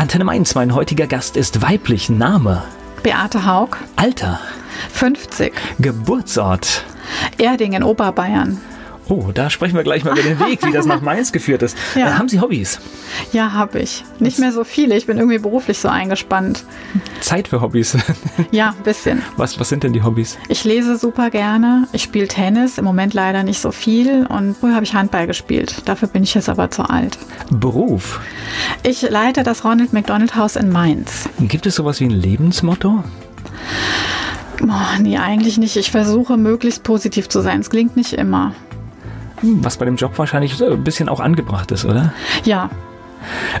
Antenne Mainz, mein heutiger Gast ist weiblich. Name? Beate Haug. Alter? 50. Geburtsort? Erding in Oberbayern. Oh, da sprechen wir gleich mal über den Weg, wie das nach Mainz geführt ist. Ja. Äh, haben Sie Hobbys? Ja, habe ich. Nicht mehr so viele. Ich bin irgendwie beruflich so eingespannt. Zeit für Hobbys? Ja, ein bisschen. Was, was sind denn die Hobbys? Ich lese super gerne. Ich spiele Tennis, im Moment leider nicht so viel. Und früher habe ich Handball gespielt. Dafür bin ich jetzt aber zu alt. Beruf? Ich leite das Ronald McDonald Haus in Mainz. Gibt es sowas wie ein Lebensmotto? Oh, nee, eigentlich nicht. Ich versuche möglichst positiv zu sein. Es klingt nicht immer. Was bei dem Job wahrscheinlich ein bisschen auch angebracht ist, oder? Ja.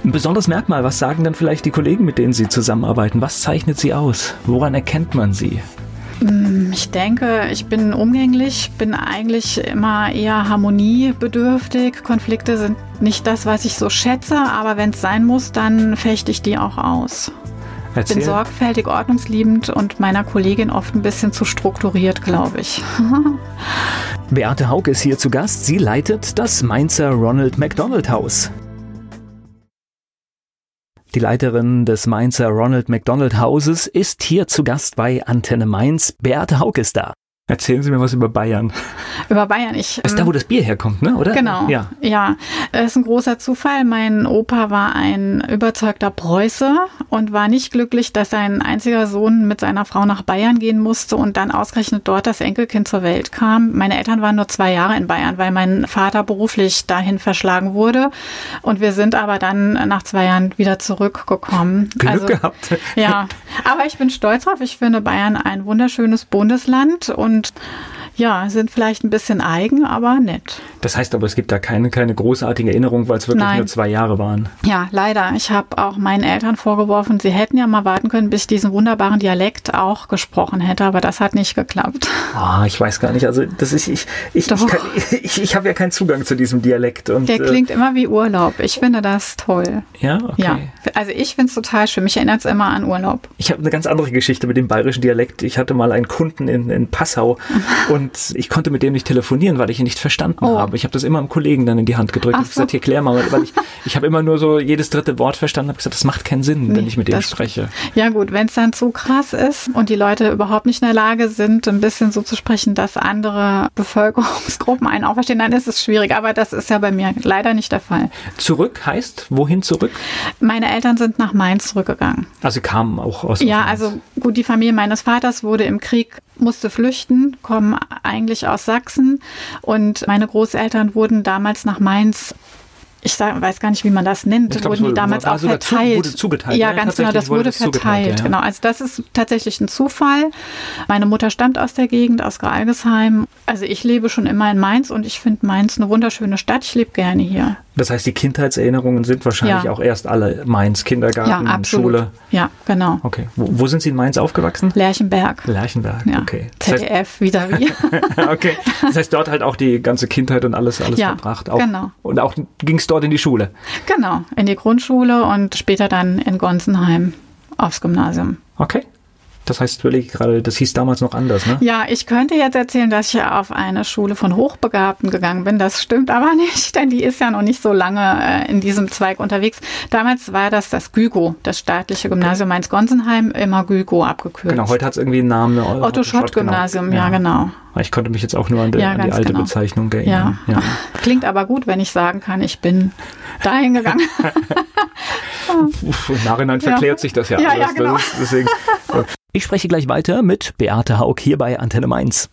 Ein besonderes Merkmal, was sagen dann vielleicht die Kollegen, mit denen Sie zusammenarbeiten? Was zeichnet Sie aus? Woran erkennt man Sie? Mm, ich denke, ich bin umgänglich, bin eigentlich immer eher harmoniebedürftig. Konflikte sind nicht das, was ich so schätze, aber wenn es sein muss, dann fechte ich die auch aus. Ich Bin sorgfältig, ordnungsliebend und meiner Kollegin oft ein bisschen zu strukturiert, glaube ich. Beate Haug ist hier zu Gast. Sie leitet das Mainzer Ronald McDonald Haus. Die Leiterin des Mainzer Ronald McDonald Hauses ist hier zu Gast bei Antenne Mainz. Beate Haug ist da. Erzählen Sie mir was über Bayern. Über Bayern, ich. ist da, wo ähm, das Bier herkommt, ne? Oder? Genau. Ja. Ja. Es ist ein großer Zufall. Mein Opa war ein überzeugter Preuße und war nicht glücklich, dass sein einziger Sohn mit seiner Frau nach Bayern gehen musste und dann ausgerechnet dort das Enkelkind zur Welt kam. Meine Eltern waren nur zwei Jahre in Bayern, weil mein Vater beruflich dahin verschlagen wurde. Und wir sind aber dann nach zwei Jahren wieder zurückgekommen. Glück also, gehabt. Ja. Aber ich bin stolz drauf. Ich finde Bayern ein wunderschönes Bundesland und ja, sind vielleicht ein bisschen eigen, aber nett. Das heißt aber, es gibt da keine, keine großartige Erinnerung, weil es wirklich Nein. nur zwei Jahre waren. Ja, leider. Ich habe auch meinen Eltern vorgeworfen, sie hätten ja mal warten können, bis ich diesen wunderbaren Dialekt auch gesprochen hätte, aber das hat nicht geklappt. Ah, ich weiß gar nicht. Also das ist ich ich ich, ich, ich habe ja keinen Zugang zu diesem Dialekt und der äh, klingt immer wie Urlaub. Ich finde das toll. Ja, okay. Ja, also ich finde es total schön. Mich erinnert es immer an Urlaub. Ich habe eine ganz andere Geschichte mit dem bayerischen Dialekt. Ich hatte mal einen Kunden in, in Passau und und ich konnte mit dem nicht telefonieren, weil ich ihn nicht verstanden oh. habe. Ich habe das immer einem Kollegen dann in die Hand gedrückt Ach und so. gesagt, hier klär mal, weil ich, ich habe immer nur so jedes dritte Wort verstanden, habe gesagt, das macht keinen Sinn, nee, wenn ich mit dem spreche. Ja gut, wenn es dann zu krass ist und die Leute überhaupt nicht in der Lage sind, ein bisschen so zu sprechen, dass andere Bevölkerungsgruppen einen auch verstehen, dann ist es schwierig. Aber das ist ja bei mir leider nicht der Fall. Zurück heißt, wohin zurück? Meine Eltern sind nach Mainz zurückgegangen. Also kamen auch aus. Ja, Mainz. also gut, die Familie meines Vaters wurde im Krieg musste flüchten, kommen eigentlich aus Sachsen und meine Großeltern wurden damals nach Mainz ich sag, weiß gar nicht, wie man das nennt, glaub, wurden die damals auch verteilt. wurde zugeteilt. Ja, ganz genau, das wurde, verteilt. Ja. Genau, also das ist tatsächlich ein Zufall. Meine Mutter stammt aus der Gegend, aus Gralgesheim. Also ich lebe schon immer in Mainz und ich finde Mainz eine wunderschöne Stadt. Ich lebe gerne hier. Das heißt, die Kindheitserinnerungen sind wahrscheinlich ja. auch erst alle Mainz, Kindergarten, ja, Schule. Ja, genau. Okay. Wo, wo, sind Sie in Mainz aufgewachsen? Lerchenberg. Lerchenberg, ja. okay. ZDF, heißt, wieder wie. okay. Das heißt, dort halt auch die ganze Kindheit und alles, alles ja, verbracht. Auch, genau. Und auch ging es dort in die Schule? Genau, in die Grundschule und später dann in Gonsenheim aufs Gymnasium. Okay. Das heißt, ich gerade, das hieß damals noch anders, ne? Ja, ich könnte jetzt erzählen, dass ich auf eine Schule von Hochbegabten gegangen bin. Das stimmt aber nicht, denn die ist ja noch nicht so lange äh, in diesem Zweig unterwegs. Damals war das das GÜGO, das staatliche Gymnasium Mainz-Gonsenheim, immer GÜGO abgekürzt. Genau, heute hat es irgendwie einen Namen. Otto-Schott-Gymnasium, Otto ja. genau. Ich konnte mich jetzt auch nur an, die, ja, an die alte genau. Bezeichnung erinnern. Ja. ja. Klingt aber gut, wenn ich sagen kann, ich bin dahin gegangen. Im Nachhinein verklärt sich das ja, ja alles. Ja, genau. deswegen, ich spreche gleich weiter mit Beate Haug hier bei Antenne Mainz.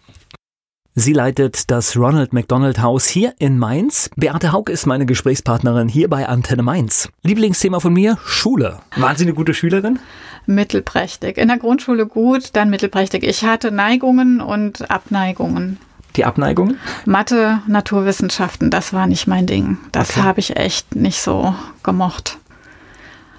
Sie leitet das Ronald McDonald Haus hier in Mainz. Beate Haug ist meine Gesprächspartnerin hier bei Antenne Mainz. Lieblingsthema von mir, Schule. Waren Sie eine gute Schülerin? Mittelprächtig. In der Grundschule gut, dann mittelprächtig. Ich hatte Neigungen und Abneigungen. Die Abneigung? Mathe, Naturwissenschaften, das war nicht mein Ding. Das okay. habe ich echt nicht so gemocht.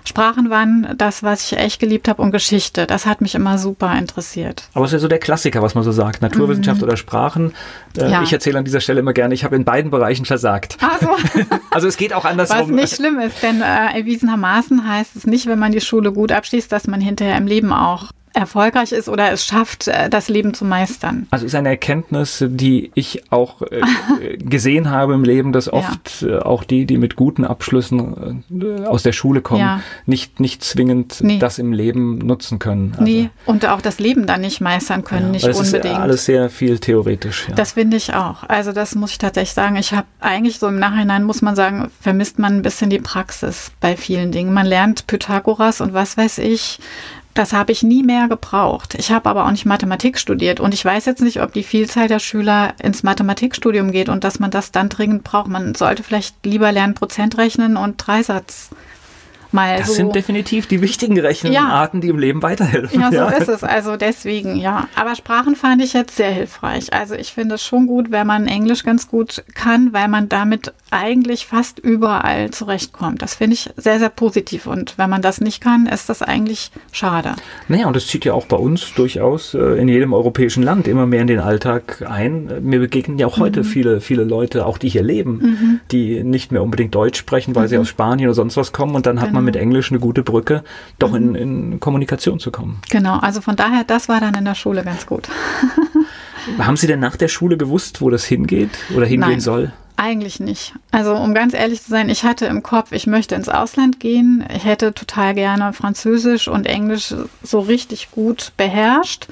Sprachen waren das, was ich echt geliebt habe und Geschichte. Das hat mich immer super interessiert. Aber es ist ja so der Klassiker, was man so sagt. Naturwissenschaft mhm. oder Sprachen. Äh, ja. Ich erzähle an dieser Stelle immer gerne, ich habe in beiden Bereichen versagt. Also, also es geht auch andersrum. Was nicht schlimm ist, denn äh, erwiesenermaßen heißt es nicht, wenn man die Schule gut abschließt, dass man hinterher im Leben auch erfolgreich ist oder es schafft, äh, das Leben zu meistern. Also ist eine Erkenntnis, die ich auch äh, gesehen habe im Leben, dass oft ja. äh, auch die, die mit guten Abschlüssen äh, aus der Schule kommen, ja. nicht, nicht zwingend nee. das im Leben nutzen können. Also, nee, und auch das Leben dann nicht meistern können, ja, nicht das unbedingt. Das ist alles sehr viel theoretisch. Das finde ich auch. Also das muss ich tatsächlich sagen. Ich habe eigentlich so im Nachhinein, muss man sagen, vermisst man ein bisschen die Praxis bei vielen Dingen. Man lernt Pythagoras und was weiß ich, das habe ich nie mehr gebraucht. Ich habe aber auch nicht Mathematik studiert und ich weiß jetzt nicht, ob die Vielzahl der Schüler ins Mathematikstudium geht und dass man das dann dringend braucht. Man sollte vielleicht lieber lernen, Prozent rechnen und Dreisatz mal das so. sind definitiv die wichtigen Rechenarten, ja. die im Leben weiterhelfen. Ja, so ja. ist es. Also deswegen, ja. Aber Sprachen fand ich jetzt sehr hilfreich. Also ich finde es schon gut, wenn man Englisch ganz gut kann, weil man damit eigentlich fast überall zurechtkommt. Das finde ich sehr, sehr positiv. Und wenn man das nicht kann, ist das eigentlich schade. Naja, und das zieht ja auch bei uns durchaus äh, in jedem europäischen Land immer mehr in den Alltag ein. Mir begegnen ja auch heute mhm. viele, viele Leute, auch die hier leben, mhm. die nicht mehr unbedingt Deutsch sprechen, weil mhm. sie aus Spanien oder sonst was kommen. Und dann hat genau. Man mit Englisch eine gute Brücke, doch in, mhm. in Kommunikation zu kommen. Genau, also von daher, das war dann in der Schule ganz gut. Haben Sie denn nach der Schule gewusst, wo das hingeht oder hingehen Nein. soll? Eigentlich nicht. Also um ganz ehrlich zu sein, ich hatte im Kopf, ich möchte ins Ausland gehen. Ich hätte total gerne Französisch und Englisch so richtig gut beherrscht.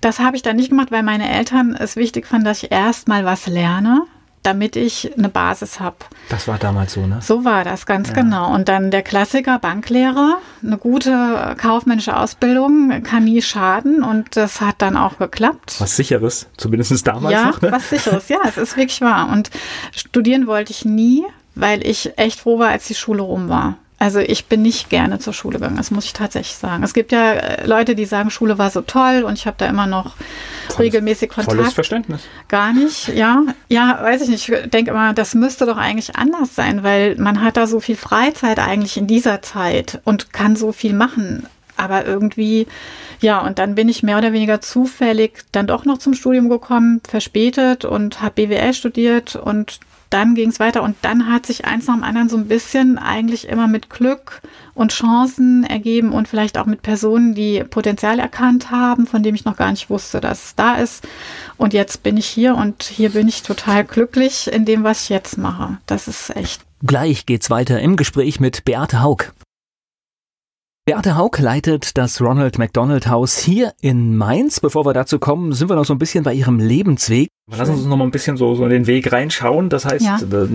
Das habe ich dann nicht gemacht, weil meine Eltern es wichtig fanden, dass ich erst mal was lerne damit ich eine Basis habe. Das war damals so, ne? So war das, ganz ja. genau. Und dann der Klassiker Banklehrer, eine gute kaufmännische Ausbildung kann nie schaden und das hat dann auch geklappt. Was sicheres, zumindest damals ja, noch, ne? was sicheres, ja, es ist wirklich wahr. Und studieren wollte ich nie, weil ich echt froh war, als die Schule rum war. Also ich bin nicht gerne zur Schule gegangen, das muss ich tatsächlich sagen. Es gibt ja äh, Leute, die sagen, Schule war so toll und ich habe da immer noch volles, regelmäßig Kontakt. Volles Verständnis. Gar nicht, ja. Ja, weiß ich nicht. Ich denke immer, das müsste doch eigentlich anders sein, weil man hat da so viel Freizeit eigentlich in dieser Zeit und kann so viel machen. Aber irgendwie, ja, und dann bin ich mehr oder weniger zufällig dann doch noch zum Studium gekommen, verspätet und habe BWL studiert und dann ging es weiter und dann hat sich eins nach dem anderen so ein bisschen eigentlich immer mit Glück und Chancen ergeben und vielleicht auch mit Personen, die Potenzial erkannt haben, von dem ich noch gar nicht wusste, dass es da ist. Und jetzt bin ich hier und hier bin ich total glücklich in dem, was ich jetzt mache. Das ist echt. Gleich geht's weiter im Gespräch mit Beate Haug. Beate Haug leitet das Ronald McDonald Haus hier in Mainz. Bevor wir dazu kommen, sind wir noch so ein bisschen bei ihrem Lebensweg. Lassen Sie uns noch mal ein bisschen so, so in den Weg reinschauen. Das heißt, ja. Äh,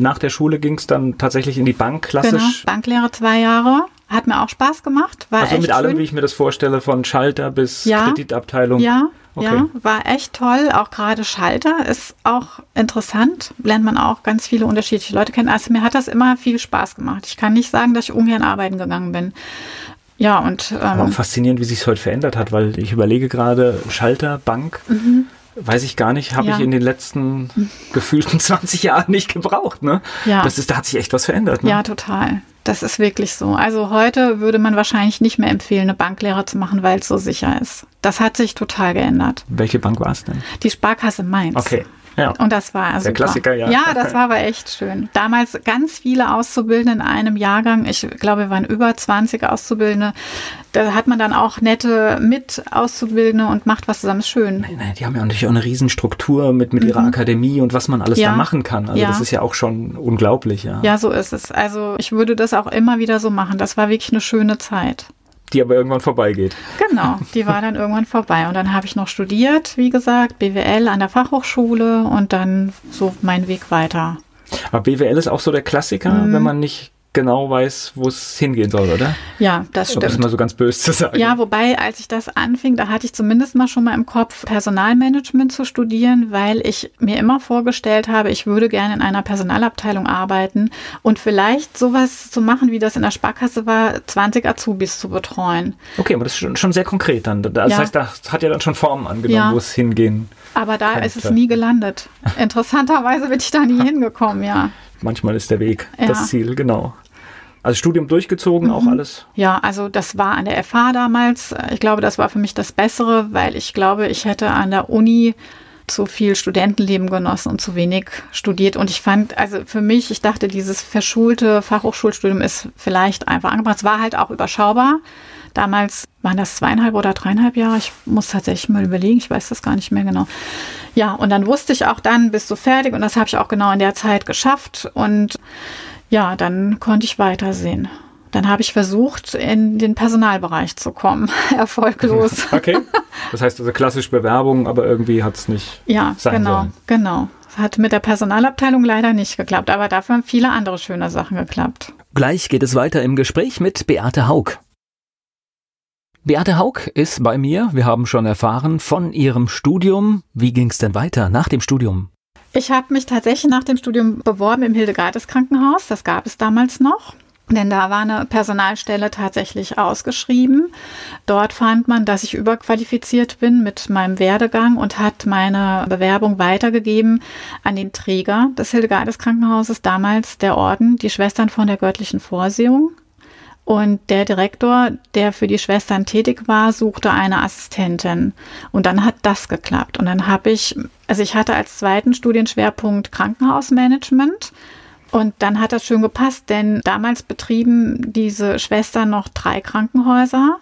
nach der Schule ging es dann tatsächlich in die Bank, klassisch. Genau, Banklehre zwei Jahre. Hat mir auch Spaß gemacht. War also mit allem, schön. wie ich mir das vorstelle, von Schalter bis ja. Kreditabteilung. Ja, Okay. Ja, war echt toll. Auch gerade Schalter ist auch interessant. Lernt man auch ganz viele unterschiedliche Leute kennen. Also mir hat das immer viel Spaß gemacht. Ich kann nicht sagen, dass ich ungern arbeiten gegangen bin. Ja, und. Ähm, faszinierend, wie sich es heute verändert hat, weil ich überlege gerade, Schalter, Bank. Mhm. Weiß ich gar nicht, habe ja. ich in den letzten gefühlten 20 Jahren nicht gebraucht. Ne? Ja. Das ist, da hat sich echt was verändert. Ne? Ja, total. Das ist wirklich so. Also heute würde man wahrscheinlich nicht mehr empfehlen, eine Banklehre zu machen, weil es so sicher ist. Das hat sich total geändert. Welche Bank war es denn? Die Sparkasse Mainz. Okay. Ja. Und das war der super. Klassiker, ja. Ja, das war aber echt schön. Damals ganz viele Auszubildende in einem Jahrgang. Ich glaube, wir waren über 20 Auszubildende. Da hat man dann auch nette Mit-Auszubildende und macht was zusammen. Schön. Nein, nein, die haben ja natürlich auch eine Riesenstruktur mit, mit ihrer mhm. Akademie und was man alles ja. da machen kann. Also ja. das ist ja auch schon unglaublich, ja. Ja, so ist es. Also ich würde das auch immer wieder so machen. Das war wirklich eine schöne Zeit die aber irgendwann vorbeigeht. Genau, die war dann irgendwann vorbei. Und dann habe ich noch studiert, wie gesagt, BWL an der Fachhochschule und dann so mein Weg weiter. Aber BWL ist auch so der Klassiker, mhm. wenn man nicht genau weiß, wo es hingehen soll, oder? Ja, das stimmt. Um das mal so ganz böse zu sagen. Ja, wobei, als ich das anfing, da hatte ich zumindest mal schon mal im Kopf, Personalmanagement zu studieren, weil ich mir immer vorgestellt habe, ich würde gerne in einer Personalabteilung arbeiten und vielleicht sowas zu machen, wie das in der Sparkasse war, 20 Azubis zu betreuen. Okay, aber das ist schon, schon sehr konkret dann. Das ja. heißt, das hat ja dann schon Formen angenommen, ja. wo es hingehen Aber da könnte. ist es nie gelandet. Interessanterweise bin ich da nie hingekommen, ja manchmal ist der Weg ja. das Ziel, genau. Also Studium durchgezogen, mhm. auch alles? Ja, also das war an der FH damals. Ich glaube, das war für mich das Bessere, weil ich glaube, ich hätte an der Uni zu viel Studentenleben genossen und zu wenig studiert. Und ich fand, also für mich, ich dachte, dieses verschulte Fachhochschulstudium ist vielleicht einfach angebracht. Es war halt auch überschaubar. Damals waren das zweieinhalb oder dreieinhalb Jahre. Ich muss tatsächlich mal überlegen, ich weiß das gar nicht mehr genau. Ja, und dann wusste ich auch dann, bist du fertig und das habe ich auch genau in der Zeit geschafft und ja, dann konnte ich weitersehen. Dann habe ich versucht, in den Personalbereich zu kommen. Erfolglos. okay. Das heißt also klassisch Bewerbung, aber irgendwie hat es nicht ja, sein genau, sollen. genau. Hat mit der Personalabteilung leider nicht geklappt, aber dafür haben viele andere schöne Sachen geklappt. Gleich geht es weiter im Gespräch mit Beate Haug. Beate Haug ist bei mir. Wir haben schon erfahren von ihrem Studium. Wie ging es denn weiter nach dem Studium? Ich habe mich tatsächlich nach dem Studium beworben im Hildegardes Krankenhaus. Das gab es damals noch. Denn da war eine Personalstelle tatsächlich ausgeschrieben. Dort fand man, dass ich überqualifiziert bin mit meinem Werdegang und hat meine Bewerbung weitergegeben an den Träger des Hildegardes Krankenhauses, damals der Orden, die Schwestern von der göttlichen Vorsehung. Und der Direktor, der für die Schwestern tätig war, suchte eine Assistentin. Und dann hat das geklappt. Und dann habe ich, also ich hatte als zweiten Studienschwerpunkt Krankenhausmanagement und dann hat das schön gepasst, denn damals betrieben diese Schwestern noch drei Krankenhäuser.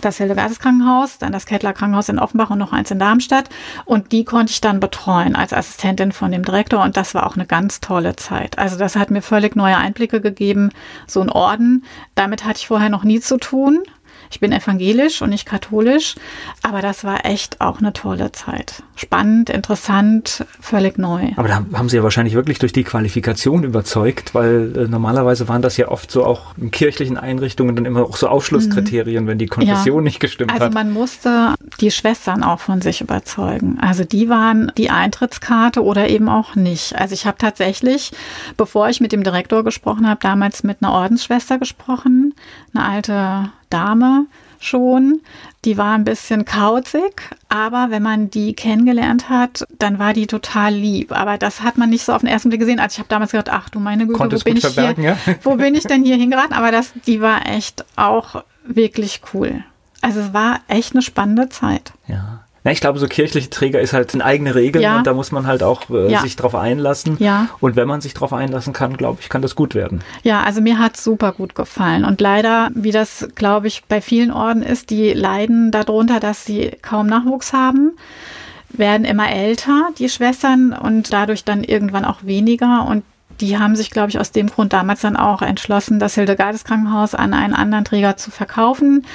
Das Hildegardes Krankenhaus, dann das Kettler Krankenhaus in Offenbach und noch eins in Darmstadt. Und die konnte ich dann betreuen als Assistentin von dem Direktor. Und das war auch eine ganz tolle Zeit. Also das hat mir völlig neue Einblicke gegeben. So ein Orden, damit hatte ich vorher noch nie zu tun. Ich bin evangelisch und nicht katholisch, aber das war echt auch eine tolle Zeit. Spannend, interessant, völlig neu. Aber da haben Sie ja wahrscheinlich wirklich durch die Qualifikation überzeugt, weil äh, normalerweise waren das ja oft so auch in kirchlichen Einrichtungen dann immer auch so Ausschlusskriterien, mhm. wenn die Konfession ja. nicht gestimmt also hat. Also man musste die Schwestern auch von sich überzeugen. Also die waren die Eintrittskarte oder eben auch nicht. Also ich habe tatsächlich, bevor ich mit dem Direktor gesprochen habe, damals mit einer Ordensschwester gesprochen, eine alte Dame schon. Die war ein bisschen kauzig, aber wenn man die kennengelernt hat, dann war die total lieb. Aber das hat man nicht so auf den ersten Blick gesehen. Also ich habe damals gedacht, ach du meine Güte, wo bin ich hier? Ja? Wo bin ich denn hier hingeraten? Aber das, die war echt auch wirklich cool. Also es war echt eine spannende Zeit. Ja. Na, ich glaube, so kirchliche Träger ist halt eine eigene Regel ja. und da muss man halt auch äh, ja. sich drauf einlassen. Ja. Und wenn man sich drauf einlassen kann, glaube ich, kann das gut werden. Ja, also mir hat super gut gefallen. Und leider, wie das, glaube ich, bei vielen Orden ist, die leiden darunter, dass sie kaum Nachwuchs haben werden immer älter, die Schwestern, und dadurch dann irgendwann auch weniger. Und die haben sich, glaube ich, aus dem Grund damals dann auch entschlossen, das Hildegardes Krankenhaus an einen anderen Träger zu verkaufen.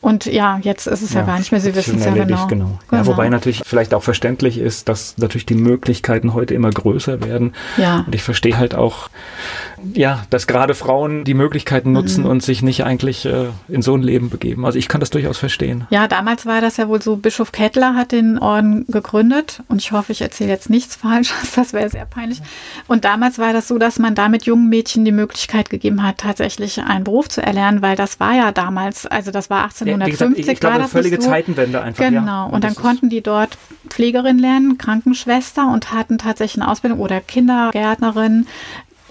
Und ja, jetzt ist es ja, ja gar nicht mehr, Sie wissen es ja genau. genau. genau. Ja, wobei natürlich vielleicht auch verständlich ist, dass natürlich die Möglichkeiten heute immer größer werden. Ja. Und ich verstehe halt auch, ja, dass gerade Frauen die Möglichkeiten nutzen mhm. und sich nicht eigentlich äh, in so ein Leben begeben. Also ich kann das durchaus verstehen. Ja, damals war das ja wohl so, Bischof Kettler hat den Orden gegründet und ich hoffe, ich erzähle jetzt nichts Falsches, das wäre sehr peinlich. Und damals war das so, dass man damit jungen Mädchen die Möglichkeit gegeben hat, tatsächlich einen Beruf zu erlernen, weil das war ja damals, also das war 1850, ja, ich, glaube, war das völlige so. Zeitenwende einfach. Genau, ja. und, und dann konnten die dort Pflegerin lernen, Krankenschwester und hatten tatsächlich eine Ausbildung oder Kindergärtnerin.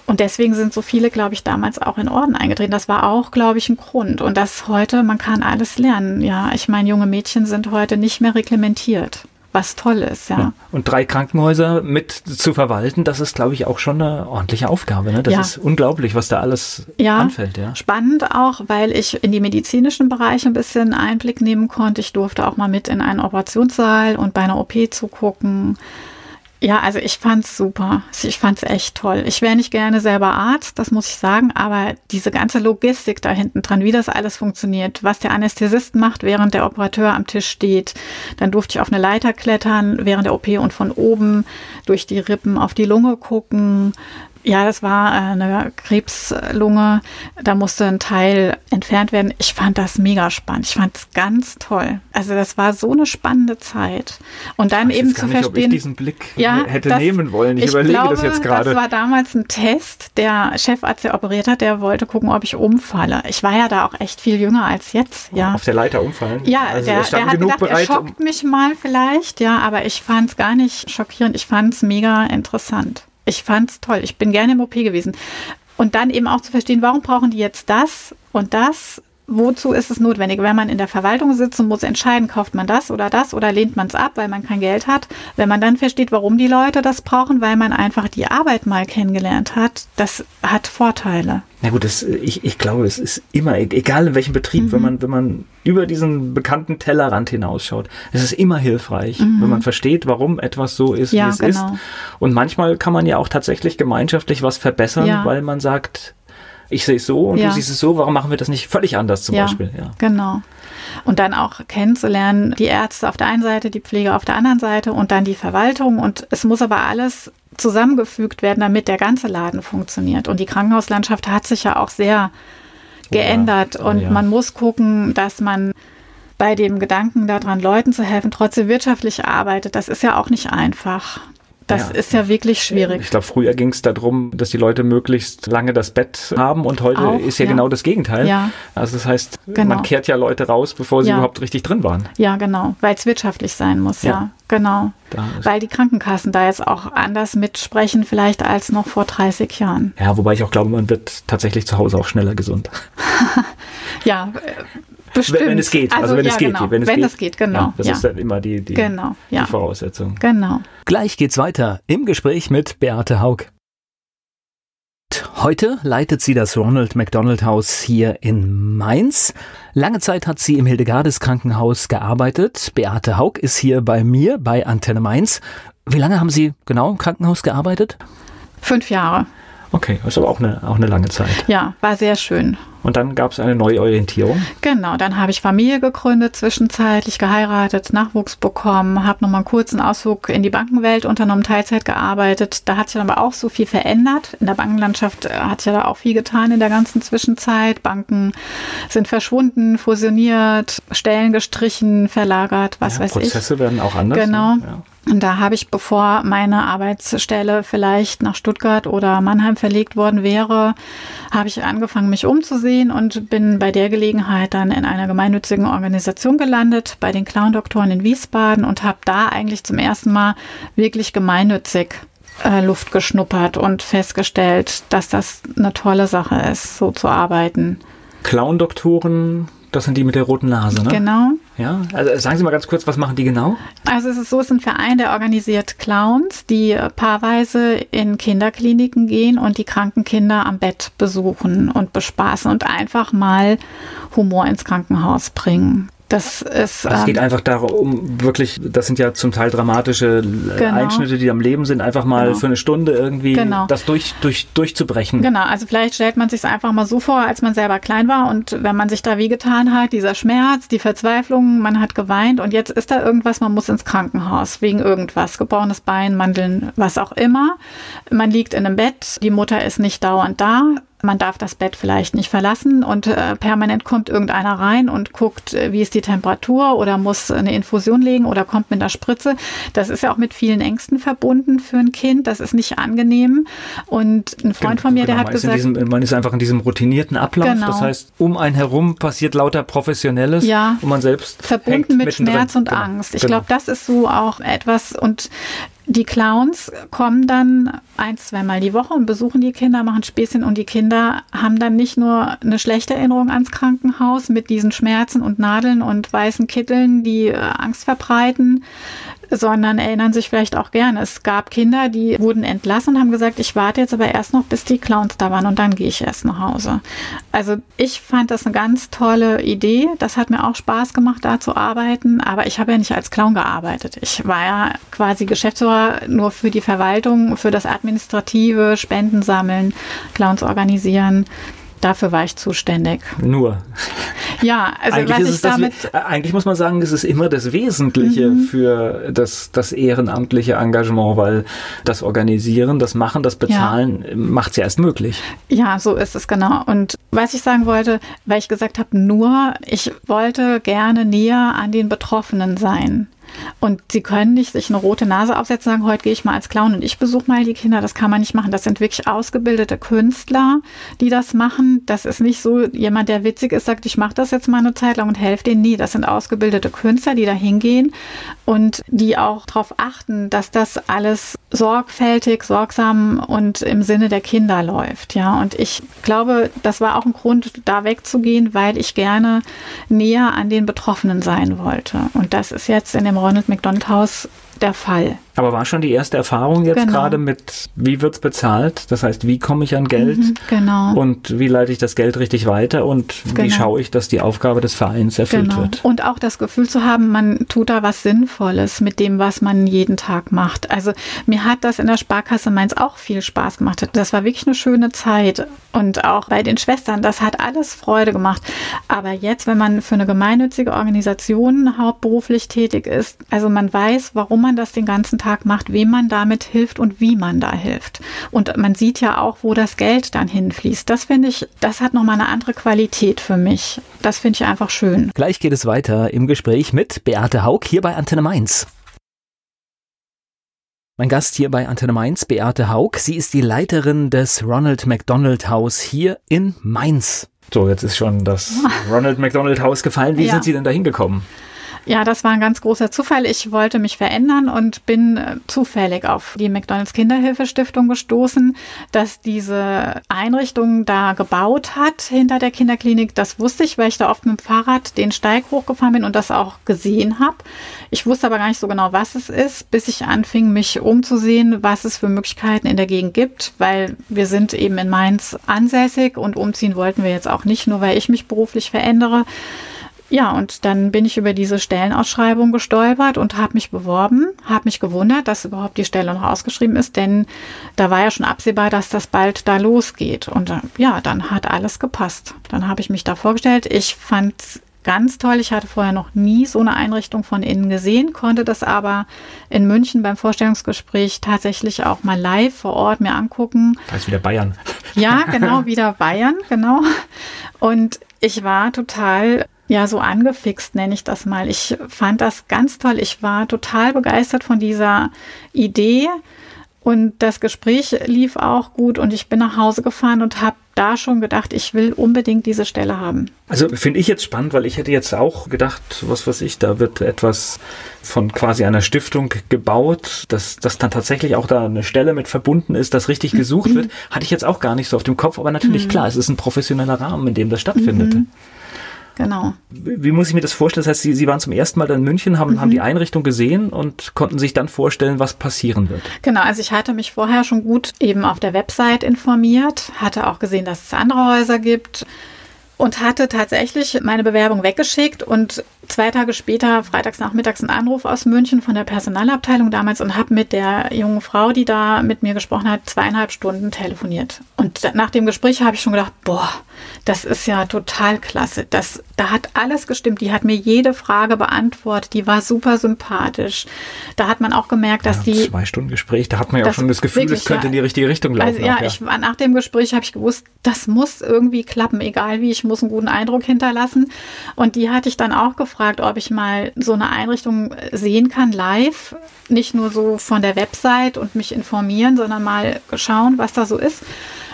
Und deswegen sind so viele, glaube ich, damals auch in Orden eingetreten. Das war auch, glaube ich, ein Grund. Und das heute, man kann alles lernen. Ja, ich meine, junge Mädchen sind heute nicht mehr reglementiert was toll ist, ja. ja. Und drei Krankenhäuser mit zu verwalten, das ist, glaube ich, auch schon eine ordentliche Aufgabe. Ne? Das ja. ist unglaublich, was da alles ja. anfällt. Ja, spannend auch, weil ich in die medizinischen Bereiche ein bisschen Einblick nehmen konnte. Ich durfte auch mal mit in einen Operationssaal und bei einer OP zugucken. Ja, also ich fand's super. Ich fand's echt toll. Ich wäre nicht gerne selber Arzt, das muss ich sagen, aber diese ganze Logistik da hinten dran, wie das alles funktioniert, was der Anästhesist macht, während der Operateur am Tisch steht. Dann durfte ich auf eine Leiter klettern während der OP und von oben durch die Rippen auf die Lunge gucken. Ja, das war äh, eine Krebslunge. Da musste ein Teil entfernt werden. Ich fand das mega spannend. Ich fand es ganz toll. Also das war so eine spannende Zeit. Und dann eben zu nicht, verstehen. Ob ich diesen Blick ja, hätte das, nehmen wollen. Ich, ich überlege glaube, das jetzt gerade. Das war damals ein Test. Der Chefarzt, der operiert hat, der wollte gucken, ob ich umfalle. Ich war ja da auch echt viel jünger als jetzt. Ja. Auf der Leiter umfallen? Ja, also der, der hat gedacht, bereit, er schockt um mich mal vielleicht. Ja, aber ich fand es gar nicht schockierend. Ich fand es mega interessant. Ich fand es toll. Ich bin gerne im OP gewesen. Und dann eben auch zu verstehen, warum brauchen die jetzt das und das? Wozu ist es notwendig? Wenn man in der Verwaltung sitzt und muss entscheiden, kauft man das oder das oder lehnt man es ab, weil man kein Geld hat. Wenn man dann versteht, warum die Leute das brauchen, weil man einfach die Arbeit mal kennengelernt hat, das hat Vorteile. Na gut, das, ich, ich glaube, es ist immer, e-, egal in welchem Betrieb, mhm. wenn man, wenn man über diesen bekannten Tellerrand hinausschaut, es ist immer hilfreich, mhm. wenn man versteht, warum etwas so ist, ja, wie es genau. ist. Und manchmal kann man ja auch tatsächlich gemeinschaftlich was verbessern, ja. weil man sagt, ich sehe es so und ja. du siehst es so, warum machen wir das nicht völlig anders zum ja, Beispiel? Ja, genau. Und dann auch kennenzulernen, die Ärzte auf der einen Seite, die Pflege auf der anderen Seite und dann die Verwaltung. Und es muss aber alles zusammengefügt werden, damit der ganze Laden funktioniert. Und die Krankenhauslandschaft hat sich ja auch sehr geändert. Oh, und man muss gucken, dass man bei dem Gedanken daran, Leuten zu helfen, trotzdem wirtschaftlich arbeitet. Das ist ja auch nicht einfach. Das ja. ist ja wirklich schwierig. Ich glaube, früher ging es darum, dass die Leute möglichst lange das Bett haben und heute Auch, ist ja, ja, genau das Gegenteil. Ja. Also das heißt, genau. man kehrt ja Leute raus, bevor sie überhaupt richtig drin waren. Ja, genau, weil es wirtschaftlich sein muss, ja. Genau. Weil die Krankenkassen da jetzt auch anders mitsprechen, vielleicht als noch vor 30 Jahren. Ja, wobei ich auch glaube, man wird tatsächlich zu Hause auch schneller gesund. ja, Bestimmt. Wenn, es geht. Also, also wenn, ja, es geht. Genau. wenn es wenn geht. es geht. genau. Ja, das ja. ist dann immer die, die, genau. die Voraussetzung. Genau. Gleich geht's weiter im Gespräch mit Beate Haug. Heute leitet sie das Ronald McDonald Haus hier in Mainz. Lange Zeit hat sie im Hildegardes Krankenhaus gearbeitet. Beate Haug ist hier bei mir bei Antenne Mainz. Wie lange haben Sie genau im Krankenhaus gearbeitet? Fünf Jahre. Okay, ist aber auch eine, auch eine lange Zeit. Ja, war sehr schön. Und dann gab es eine Neuorientierung. Genau, dann habe ich Familie gegründet, zwischenzeitlich geheiratet, Nachwuchs bekommen, habe nochmal einen kurzen Ausflug in die Bankenwelt unternommen, Teilzeit gearbeitet. Da hat sich dann aber auch so viel verändert. In der Bankenlandschaft äh, hat sich ja da auch viel getan in der ganzen Zwischenzeit. Banken sind verschwunden, fusioniert, Stellen gestrichen, verlagert, was ja, weiß Prozesse ich. Prozesse werden auch anders. Genau. Ne? Ja. Und da habe ich, bevor meine Arbeitsstelle vielleicht nach Stuttgart oder Mannheim verlegt worden wäre, habe ich angefangen, mich umzusehen und bin bei der Gelegenheit dann in einer gemeinnützigen Organisation gelandet, bei den Clown-Doktoren in Wiesbaden und habe da eigentlich zum ersten Mal wirklich gemeinnützig äh, Luft geschnuppert und festgestellt, dass das eine tolle Sache ist, so zu arbeiten. Clown-Doktoren das sind die mit der roten Nase, ne? Genau. Ja, also sagen Sie mal ganz kurz, was machen die genau? Also es ist so, es ist ein Verein, der organisiert Clowns, die paarweise in Kinderkliniken gehen und die kranken Kinder am Bett besuchen und bespaßen und einfach mal Humor ins Krankenhaus bringen. Das ist. Also es geht ähm, einfach darum, wirklich, das sind ja zum Teil dramatische genau. Einschnitte, die am Leben sind, einfach mal genau. für eine Stunde irgendwie genau. das durch, durch, durchzubrechen. Genau, also vielleicht stellt man sich es einfach mal so vor, als man selber klein war und wenn man sich da wehgetan hat, dieser Schmerz, die Verzweiflung, man hat geweint und jetzt ist da irgendwas, man muss ins Krankenhaus wegen irgendwas, gebrochenes Bein, Mandeln, was auch immer. Man liegt in einem Bett, die Mutter ist nicht dauernd da, man darf das Bett vielleicht nicht verlassen und äh, permanent kommt irgendeiner rein und guckt, äh, wie ist die Temperatur oder muss eine Infusion legen oder kommt mit einer Spritze. Das ist ja auch mit vielen Ängsten verbunden für ein Kind. Das ist nicht angenehm. Und ein Freund von mir, genau, der hat gesagt, diesem, man ist einfach in diesem routinierten Ablauf. Genau. Das heißt, um einen herum passiert lauter Professionelles ja, und man selbst verbunden mit Schmerz und genau, Angst. Ich genau. glaube, das ist so auch etwas und die Clowns kommen dann ein, zweimal die Woche und besuchen die Kinder, machen Späßchen und die Kinder haben dann nicht nur eine schlechte Erinnerung ans Krankenhaus mit diesen Schmerzen und Nadeln und weißen Kitteln, die äh, Angst verbreiten, sondern erinnern sich vielleicht auch gerne. Es gab Kinder, die wurden entlassen und haben gesagt, ich warte jetzt aber erst noch, bis die Clowns da waren und dann gehe ich erst nach Hause. Also ich fand das eine ganz tolle Idee. Das hat mir auch Spaß gemacht, da zu arbeiten. Aber ich habe ja nicht als Clown gearbeitet. Ich war ja quasi Geschäftsführer nur für die Verwaltung, für das Administrative, Spenden sammeln, Clowns organisieren. Dafür war ich zuständig. Nur. Ja, also eigentlich was ich damit. Das, eigentlich muss man sagen, es ist immer das Wesentliche mhm. für das, das ehrenamtliche Engagement, weil das Organisieren, das Machen, das Bezahlen ja. macht es ja erst möglich. Ja, so ist es genau. Und was ich sagen wollte, weil ich gesagt habe, nur, ich wollte gerne näher an den Betroffenen sein. Und sie können nicht sich eine rote Nase aufsetzen und sagen, heute gehe ich mal als Clown und ich besuche mal die Kinder. Das kann man nicht machen. Das sind wirklich ausgebildete Künstler, die das machen. Das ist nicht so jemand, der witzig ist, sagt, ich mache das jetzt mal eine Zeit lang und helfe denen. Nee, das sind ausgebildete Künstler, die da hingehen und die auch darauf achten, dass das alles sorgfältig, sorgsam und im Sinne der Kinder läuft. Ja, und ich glaube, das war auch ein Grund, da wegzugehen, weil ich gerne näher an den Betroffenen sein wollte. Und das ist jetzt in dem Ronald McDonald Haus der Fall. Aber war schon die erste Erfahrung jetzt genau. gerade mit, wie wird es bezahlt? Das heißt, wie komme ich an Geld? Mhm, genau. Und wie leite ich das Geld richtig weiter? Und genau. wie schaue ich, dass die Aufgabe des Vereins erfüllt genau. wird? Und auch das Gefühl zu haben, man tut da was Sinnvolles mit dem, was man jeden Tag macht. Also mir hat das in der Sparkasse Mainz auch viel Spaß gemacht. Das war wirklich eine schöne Zeit. Und auch bei den Schwestern, das hat alles Freude gemacht. Aber jetzt, wenn man für eine gemeinnützige Organisation hauptberuflich tätig ist, also man weiß, warum man das den ganzen Tag Beitrag macht, wem man damit hilft und wie man da hilft. Und man sieht ja auch, wo das Geld dann hinfließt. Das finde ich, das hat nochmal eine andere Qualität für mich. Das finde ich einfach schön. Gleich geht es weiter im Gespräch mit Beate Haug hier bei Antenne Mainz. Mein Gast hier bei Antenne Mainz, Beate Haug. Sie ist die Leiterin des Ronald McDonald House hier in Mainz. So, jetzt ist schon das Ronald McDonald House gefallen. Wie ja. sind Sie denn da hingekommen? Ja, das war ein ganz großer Zufall. Ich wollte mich verändern und bin äh, zufällig auf die McDonalds Kinderhilfestiftung gestoßen, dass diese Einrichtung da gebaut hat hinter der Kinderklinik. Das wusste ich, weil ich da oft mit dem Fahrrad den Steig hochgefahren bin und das auch gesehen habe. Ich wusste aber gar nicht so genau, was es ist, bis ich anfing, mich umzusehen, was es für Möglichkeiten in der Gegend gibt, weil wir sind eben in Mainz ansässig und umziehen wollten wir jetzt auch nicht, nur weil ich mich beruflich verändere. Ja, und dann bin ich über diese Stellenausschreibung gestolpert und habe mich beworben, habe mich gewundert, dass überhaupt die Stelle noch ausgeschrieben ist, denn da war ja schon absehbar, dass das bald da losgeht. Und äh, ja, dann hat alles gepasst. Dann habe ich mich da vorgestellt. Ich fand ganz toll. Ich hatte vorher noch nie so eine Einrichtung von innen gesehen, konnte das aber in München beim Vorstellungsgespräch tatsächlich auch mal live vor Ort mir angucken. Da ist wieder Bayern. Ja, genau, wieder Bayern, genau. Und ich war total ja so angefixt, nenne ich das mal. Ich fand das ganz toll. Ich war total begeistert von dieser Idee und das Gespräch lief auch gut und ich bin nach Hause gefahren und habe da schon gedacht, ich will unbedingt diese Stelle haben. Also finde ich jetzt spannend, weil ich hätte jetzt auch gedacht, was weiß ich, da wird etwas von quasi einer Stiftung gebaut, dass, dass dann tatsächlich auch da eine Stelle mit verbunden ist, das richtig gesucht mhm. wird. Hatte ich jetzt auch gar nicht so auf dem Kopf, aber natürlich mhm. klar, es ist ein professioneller Rahmen, in dem das stattfindet. Mhm. Genau. Wie muss ich mir das vorstellen? Das heißt, Sie, Sie waren zum ersten Mal da in München, haben, mhm. haben die Einrichtung gesehen und konnten sich dann vorstellen, was passieren wird. Genau, also ich hatte mich vorher schon gut eben auf der Website informiert, hatte auch gesehen, dass es andere Häuser gibt und hatte tatsächlich meine Bewerbung weggeschickt und zwei Tage später, freitags nachmittags, einen Anruf aus München von der Personalabteilung damals und habe mit der jungen Frau, die da mit mir gesprochen hat, zweieinhalb Stunden telefoniert. Und nach dem Gespräch habe ich schon gedacht, boah, das ist ja total klasse. Das, da hat alles gestimmt. Die hat mir jede Frage beantwortet. Die war super sympathisch. Da hat man auch gemerkt, dass ja, die. Zwei Stunden Gespräch, da hat man ja auch schon das Gefühl, es könnte in die richtige Richtung laufen. Also, ja, auch, ja. Ich, nach dem Gespräch habe ich gewusst, das muss irgendwie klappen, egal wie. Ich muss einen guten Eindruck hinterlassen. Und die hatte ich dann auch gefragt, ob ich mal so eine Einrichtung sehen kann, live. Nicht nur so von der Website und mich informieren, sondern mal schauen, was da so ist.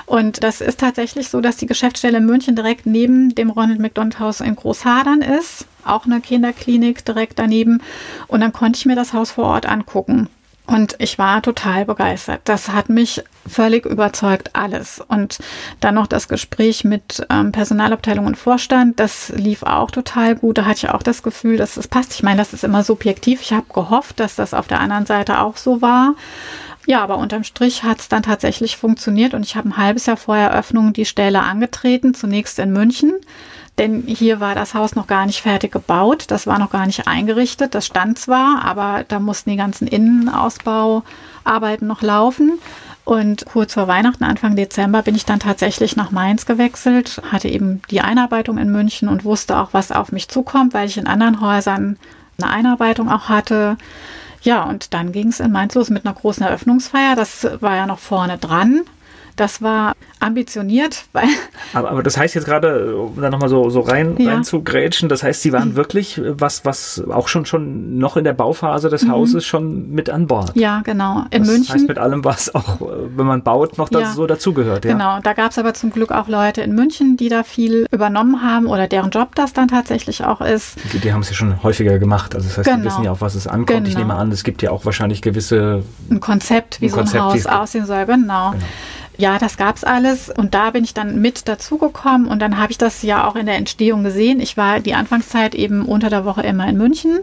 Und das ist tatsächlich so, dass die Geschäftsstelle in München direkt neben dem Ronald McDonald Haus in Großhadern ist. Auch eine Kinderklinik direkt daneben. Und dann konnte ich mir das Haus vor Ort angucken. Und ich war total begeistert. Das hat mich völlig überzeugt, alles. Und dann noch das Gespräch mit ähm, Personalabteilung und Vorstand, das lief auch total gut. Da hatte ich auch das Gefühl, dass es passt. Ich meine, das ist immer subjektiv. Ich habe gehofft, dass das auf der anderen Seite auch so war. Ja, aber unterm Strich hat es dann tatsächlich funktioniert und ich habe ein halbes Jahr vor Eröffnung die Stelle angetreten, zunächst in München. Denn hier war das Haus noch gar nicht fertig gebaut, das war noch gar nicht eingerichtet, das stand zwar, aber da mussten die ganzen Innenausbauarbeiten noch laufen. Und kurz vor Weihnachten, Anfang Dezember, bin ich dann tatsächlich nach Mainz gewechselt, hatte eben die Einarbeitung in München und wusste auch, was auf mich zukommt, weil ich in anderen Häusern eine Einarbeitung auch hatte. Ja, und dann ging es in Mainz los mit einer großen Eröffnungsfeier. Das war ja noch vorne dran. Das war ambitioniert, weil. Aber, aber das heißt jetzt gerade, um da nochmal so, so rein, ja. rein zu grätschen, das heißt, Sie waren mhm. wirklich was, was auch schon, schon noch in der Bauphase des mhm. Hauses schon mit an Bord. Ja, genau. In das München. heißt mit allem, was auch, wenn man baut, noch ja. so dazugehört. Ja. Genau. Da gab es aber zum Glück auch Leute in München, die da viel übernommen haben oder deren Job das dann tatsächlich auch ist. Die, die haben es ja schon häufiger gemacht. Also das heißt, genau. die wissen ja auch, was es ankommt. Genau. Ich nehme an, es gibt ja auch wahrscheinlich gewisse. Ein Konzept, wie ein so ein Konzept, Haus aussehen soll. Genau. genau. Ja, das gab's alles und da bin ich dann mit dazugekommen und dann habe ich das ja auch in der Entstehung gesehen. Ich war die Anfangszeit eben unter der Woche immer in München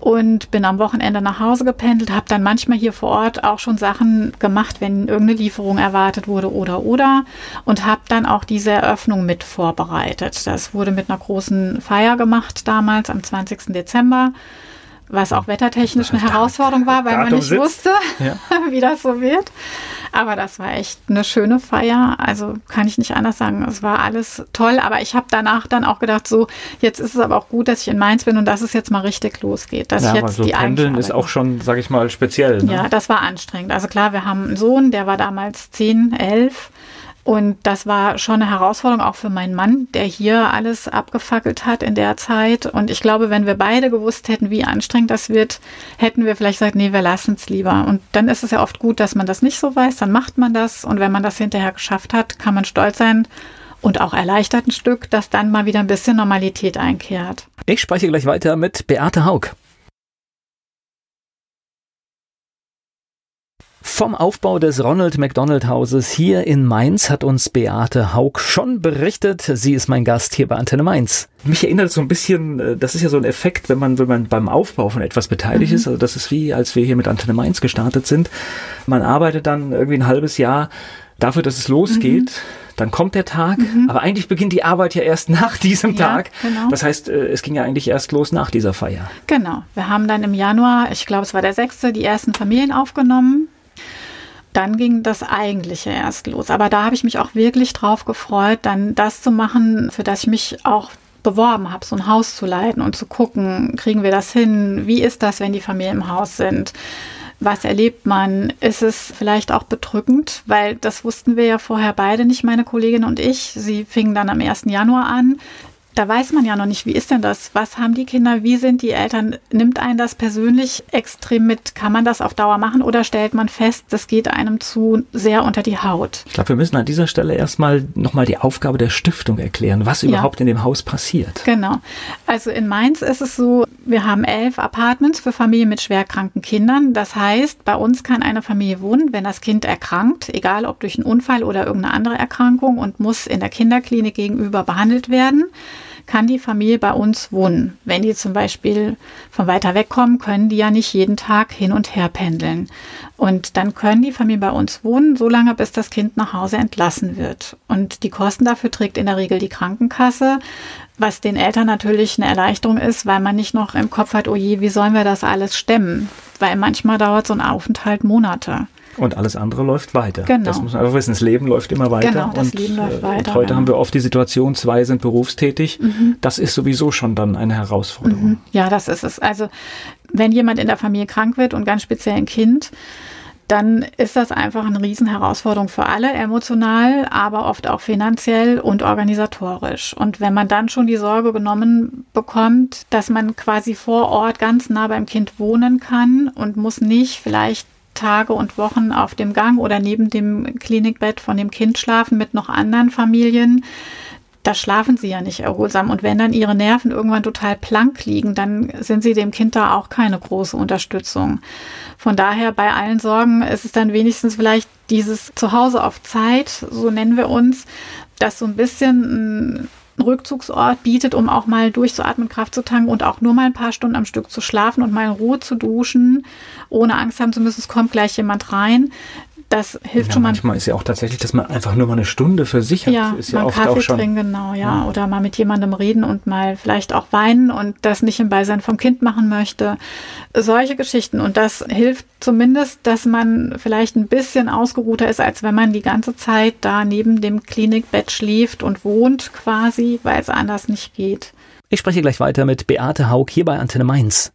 und bin am Wochenende nach Hause gependelt, habe dann manchmal hier vor Ort auch schon Sachen gemacht, wenn irgendeine Lieferung erwartet wurde oder oder und habe dann auch diese Eröffnung mit vorbereitet. Das wurde mit einer großen Feier gemacht damals am 20. Dezember was auch wettertechnisch eine Herausforderung war, weil man nicht wusste, ja. wie das so wird. Aber das war echt eine schöne Feier. Also kann ich nicht anders sagen. Es war alles toll. Aber ich habe danach dann auch gedacht, so, jetzt ist es aber auch gut, dass ich in Mainz bin und dass es jetzt mal richtig losgeht. Dass ja, ich jetzt so die Pendeln ist auch schon, sage ich mal, speziell. Ne? Ja, das war anstrengend. Also klar, wir haben einen Sohn, der war damals 10, 11 und das war schon eine Herausforderung auch für meinen Mann, der hier alles abgefackelt hat in der Zeit. Und ich glaube, wenn wir beide gewusst hätten, wie anstrengend das wird, hätten wir vielleicht gesagt, nee, wir lassen es lieber. Und dann ist es ja oft gut, dass man das nicht so weiß, dann macht man das. Und wenn man das hinterher geschafft hat, kann man stolz sein und auch erleichtert ein Stück, dass dann mal wieder ein bisschen Normalität einkehrt. Ich spreche gleich weiter mit Beate Haug. Vom Aufbau des Ronald McDonald Hauses hier in Mainz hat uns Beate Haug schon berichtet. Sie ist mein Gast hier bei Antenne Mainz. Mich erinnert so ein bisschen, äh, das ist ja so ein Effekt, wenn man, wenn man beim Aufbau von etwas beteiligt mhm. ist. Also das ist wie, als wir hier mit Antenne Mainz gestartet sind. Man arbeitet dann irgendwie ein halbes Jahr dafür, dass es losgeht. Mhm. Dann kommt der Tag, mhm. aber eigentlich beginnt die Arbeit ja erst nach diesem ja, Tag. Genau. Das heißt, äh, es ging ja eigentlich erst los nach dieser Feier. Genau. Wir haben dann im Januar, ich glaube, es war der sechste, die ersten Familien aufgenommen dann ging das eigentliche erst los. Aber da habe ich mich auch wirklich drauf gefreut, dann das zu machen, für das ich mich auch beworben habe, so ein Haus zu leiten und zu gucken, kriegen wir das hin? Wie ist das, wenn die Familien im Haus sind? Was erlebt man? Ist es vielleicht auch bedrückend? Weil das wussten wir ja vorher beide nicht, meine Kollegin und ich. Sie fingen dann am 1. Januar an da weiß man ja noch nicht, wie ist denn das? Was haben die Kinder? Wie sind die Eltern? Nimmt einen das persönlich extrem mit? Kann man das auf Dauer machen oder stellt man fest, das geht einem zu sehr unter die Haut? Ich glaube, wir müssen an dieser Stelle erstmal nochmal die Aufgabe der Stiftung erklären, was überhaupt ja. in dem Haus passiert. Genau. Also in Mainz ist es so, wir haben elf Apartments für Familien mit schwerkranken Kindern. Das heißt, bei uns kann eine Familie wohnen, wenn das Kind erkrankt, egal ob durch einen Unfall oder irgendeine andere Erkrankung und muss in der Kinderklinik gegenüber behandelt werden kann die Familie bei uns wohnen. Wenn die zum Beispiel von weiter weg kommen, können die ja nicht jeden Tag hin und her pendeln. Und dann können die Familien bei uns wohnen, solange bis das Kind nach Hause entlassen wird. Und die Kosten dafür trägt in der Regel die Krankenkasse, was den Eltern natürlich eine Erleichterung ist, weil man nicht noch im Kopf hat, oh je, wie sollen wir das alles stemmen? Weil manchmal dauert so ein Aufenthalt Monate. Und alles andere läuft weiter. Genau. Das muss man einfach wissen. Das Leben läuft immer weiter. Genau, das und, Leben läuft äh, weiter. Und heute ja. haben wir oft die Situation, zwei sind berufstätig. Mhm. Das ist sowieso schon dann eine Herausforderung. Mhm. Ja, das ist es. Also wenn jemand in der Familie krank wird und ganz speziell ein Kind, dann ist das einfach eine Riesenherausforderung für alle, emotional, aber oft auch finanziell und organisatorisch. Und wenn man dann schon die Sorge genommen bekommt, dass man quasi vor Ort ganz nah beim Kind wohnen kann und muss nicht vielleicht Tage und Wochen auf dem Gang oder neben dem Klinikbett von dem Kind schlafen mit noch anderen Familien. Da schlafen sie ja nicht erholsam. Und wenn dann ihre Nerven irgendwann total plank liegen, dann sind sie dem Kind da auch keine große Unterstützung. Von daher bei allen Sorgen ist es dann wenigstens vielleicht dieses Zuhause auf Zeit, so nennen wir uns, das so ein bisschen Rückzugsort bietet, um auch mal durchzuatmen, Kraft zu tanken und auch nur mal ein paar Stunden am Stück zu schlafen und mal in Ruhe zu duschen, ohne Angst haben zu müssen, es kommt gleich jemand rein. Das hilft ja, schon mal. Manchmal ist ja auch tatsächlich, dass man einfach nur mal eine Stunde für sich hat. Ja, ist ja oft Kaffee auch schon. Trinken, genau, ja. ja. Oder mal mit jemandem reden und mal vielleicht auch weinen und das nicht im Beisein vom Kind machen möchte. Solche Geschichten. Und das hilft zumindest, dass man vielleicht ein bisschen ausgeruhter ist, als wenn man die ganze Zeit da neben dem Klinikbett schläft und wohnt quasi, weil es anders nicht geht. Ich spreche gleich weiter mit Beate Haug hier bei Antenne Mainz.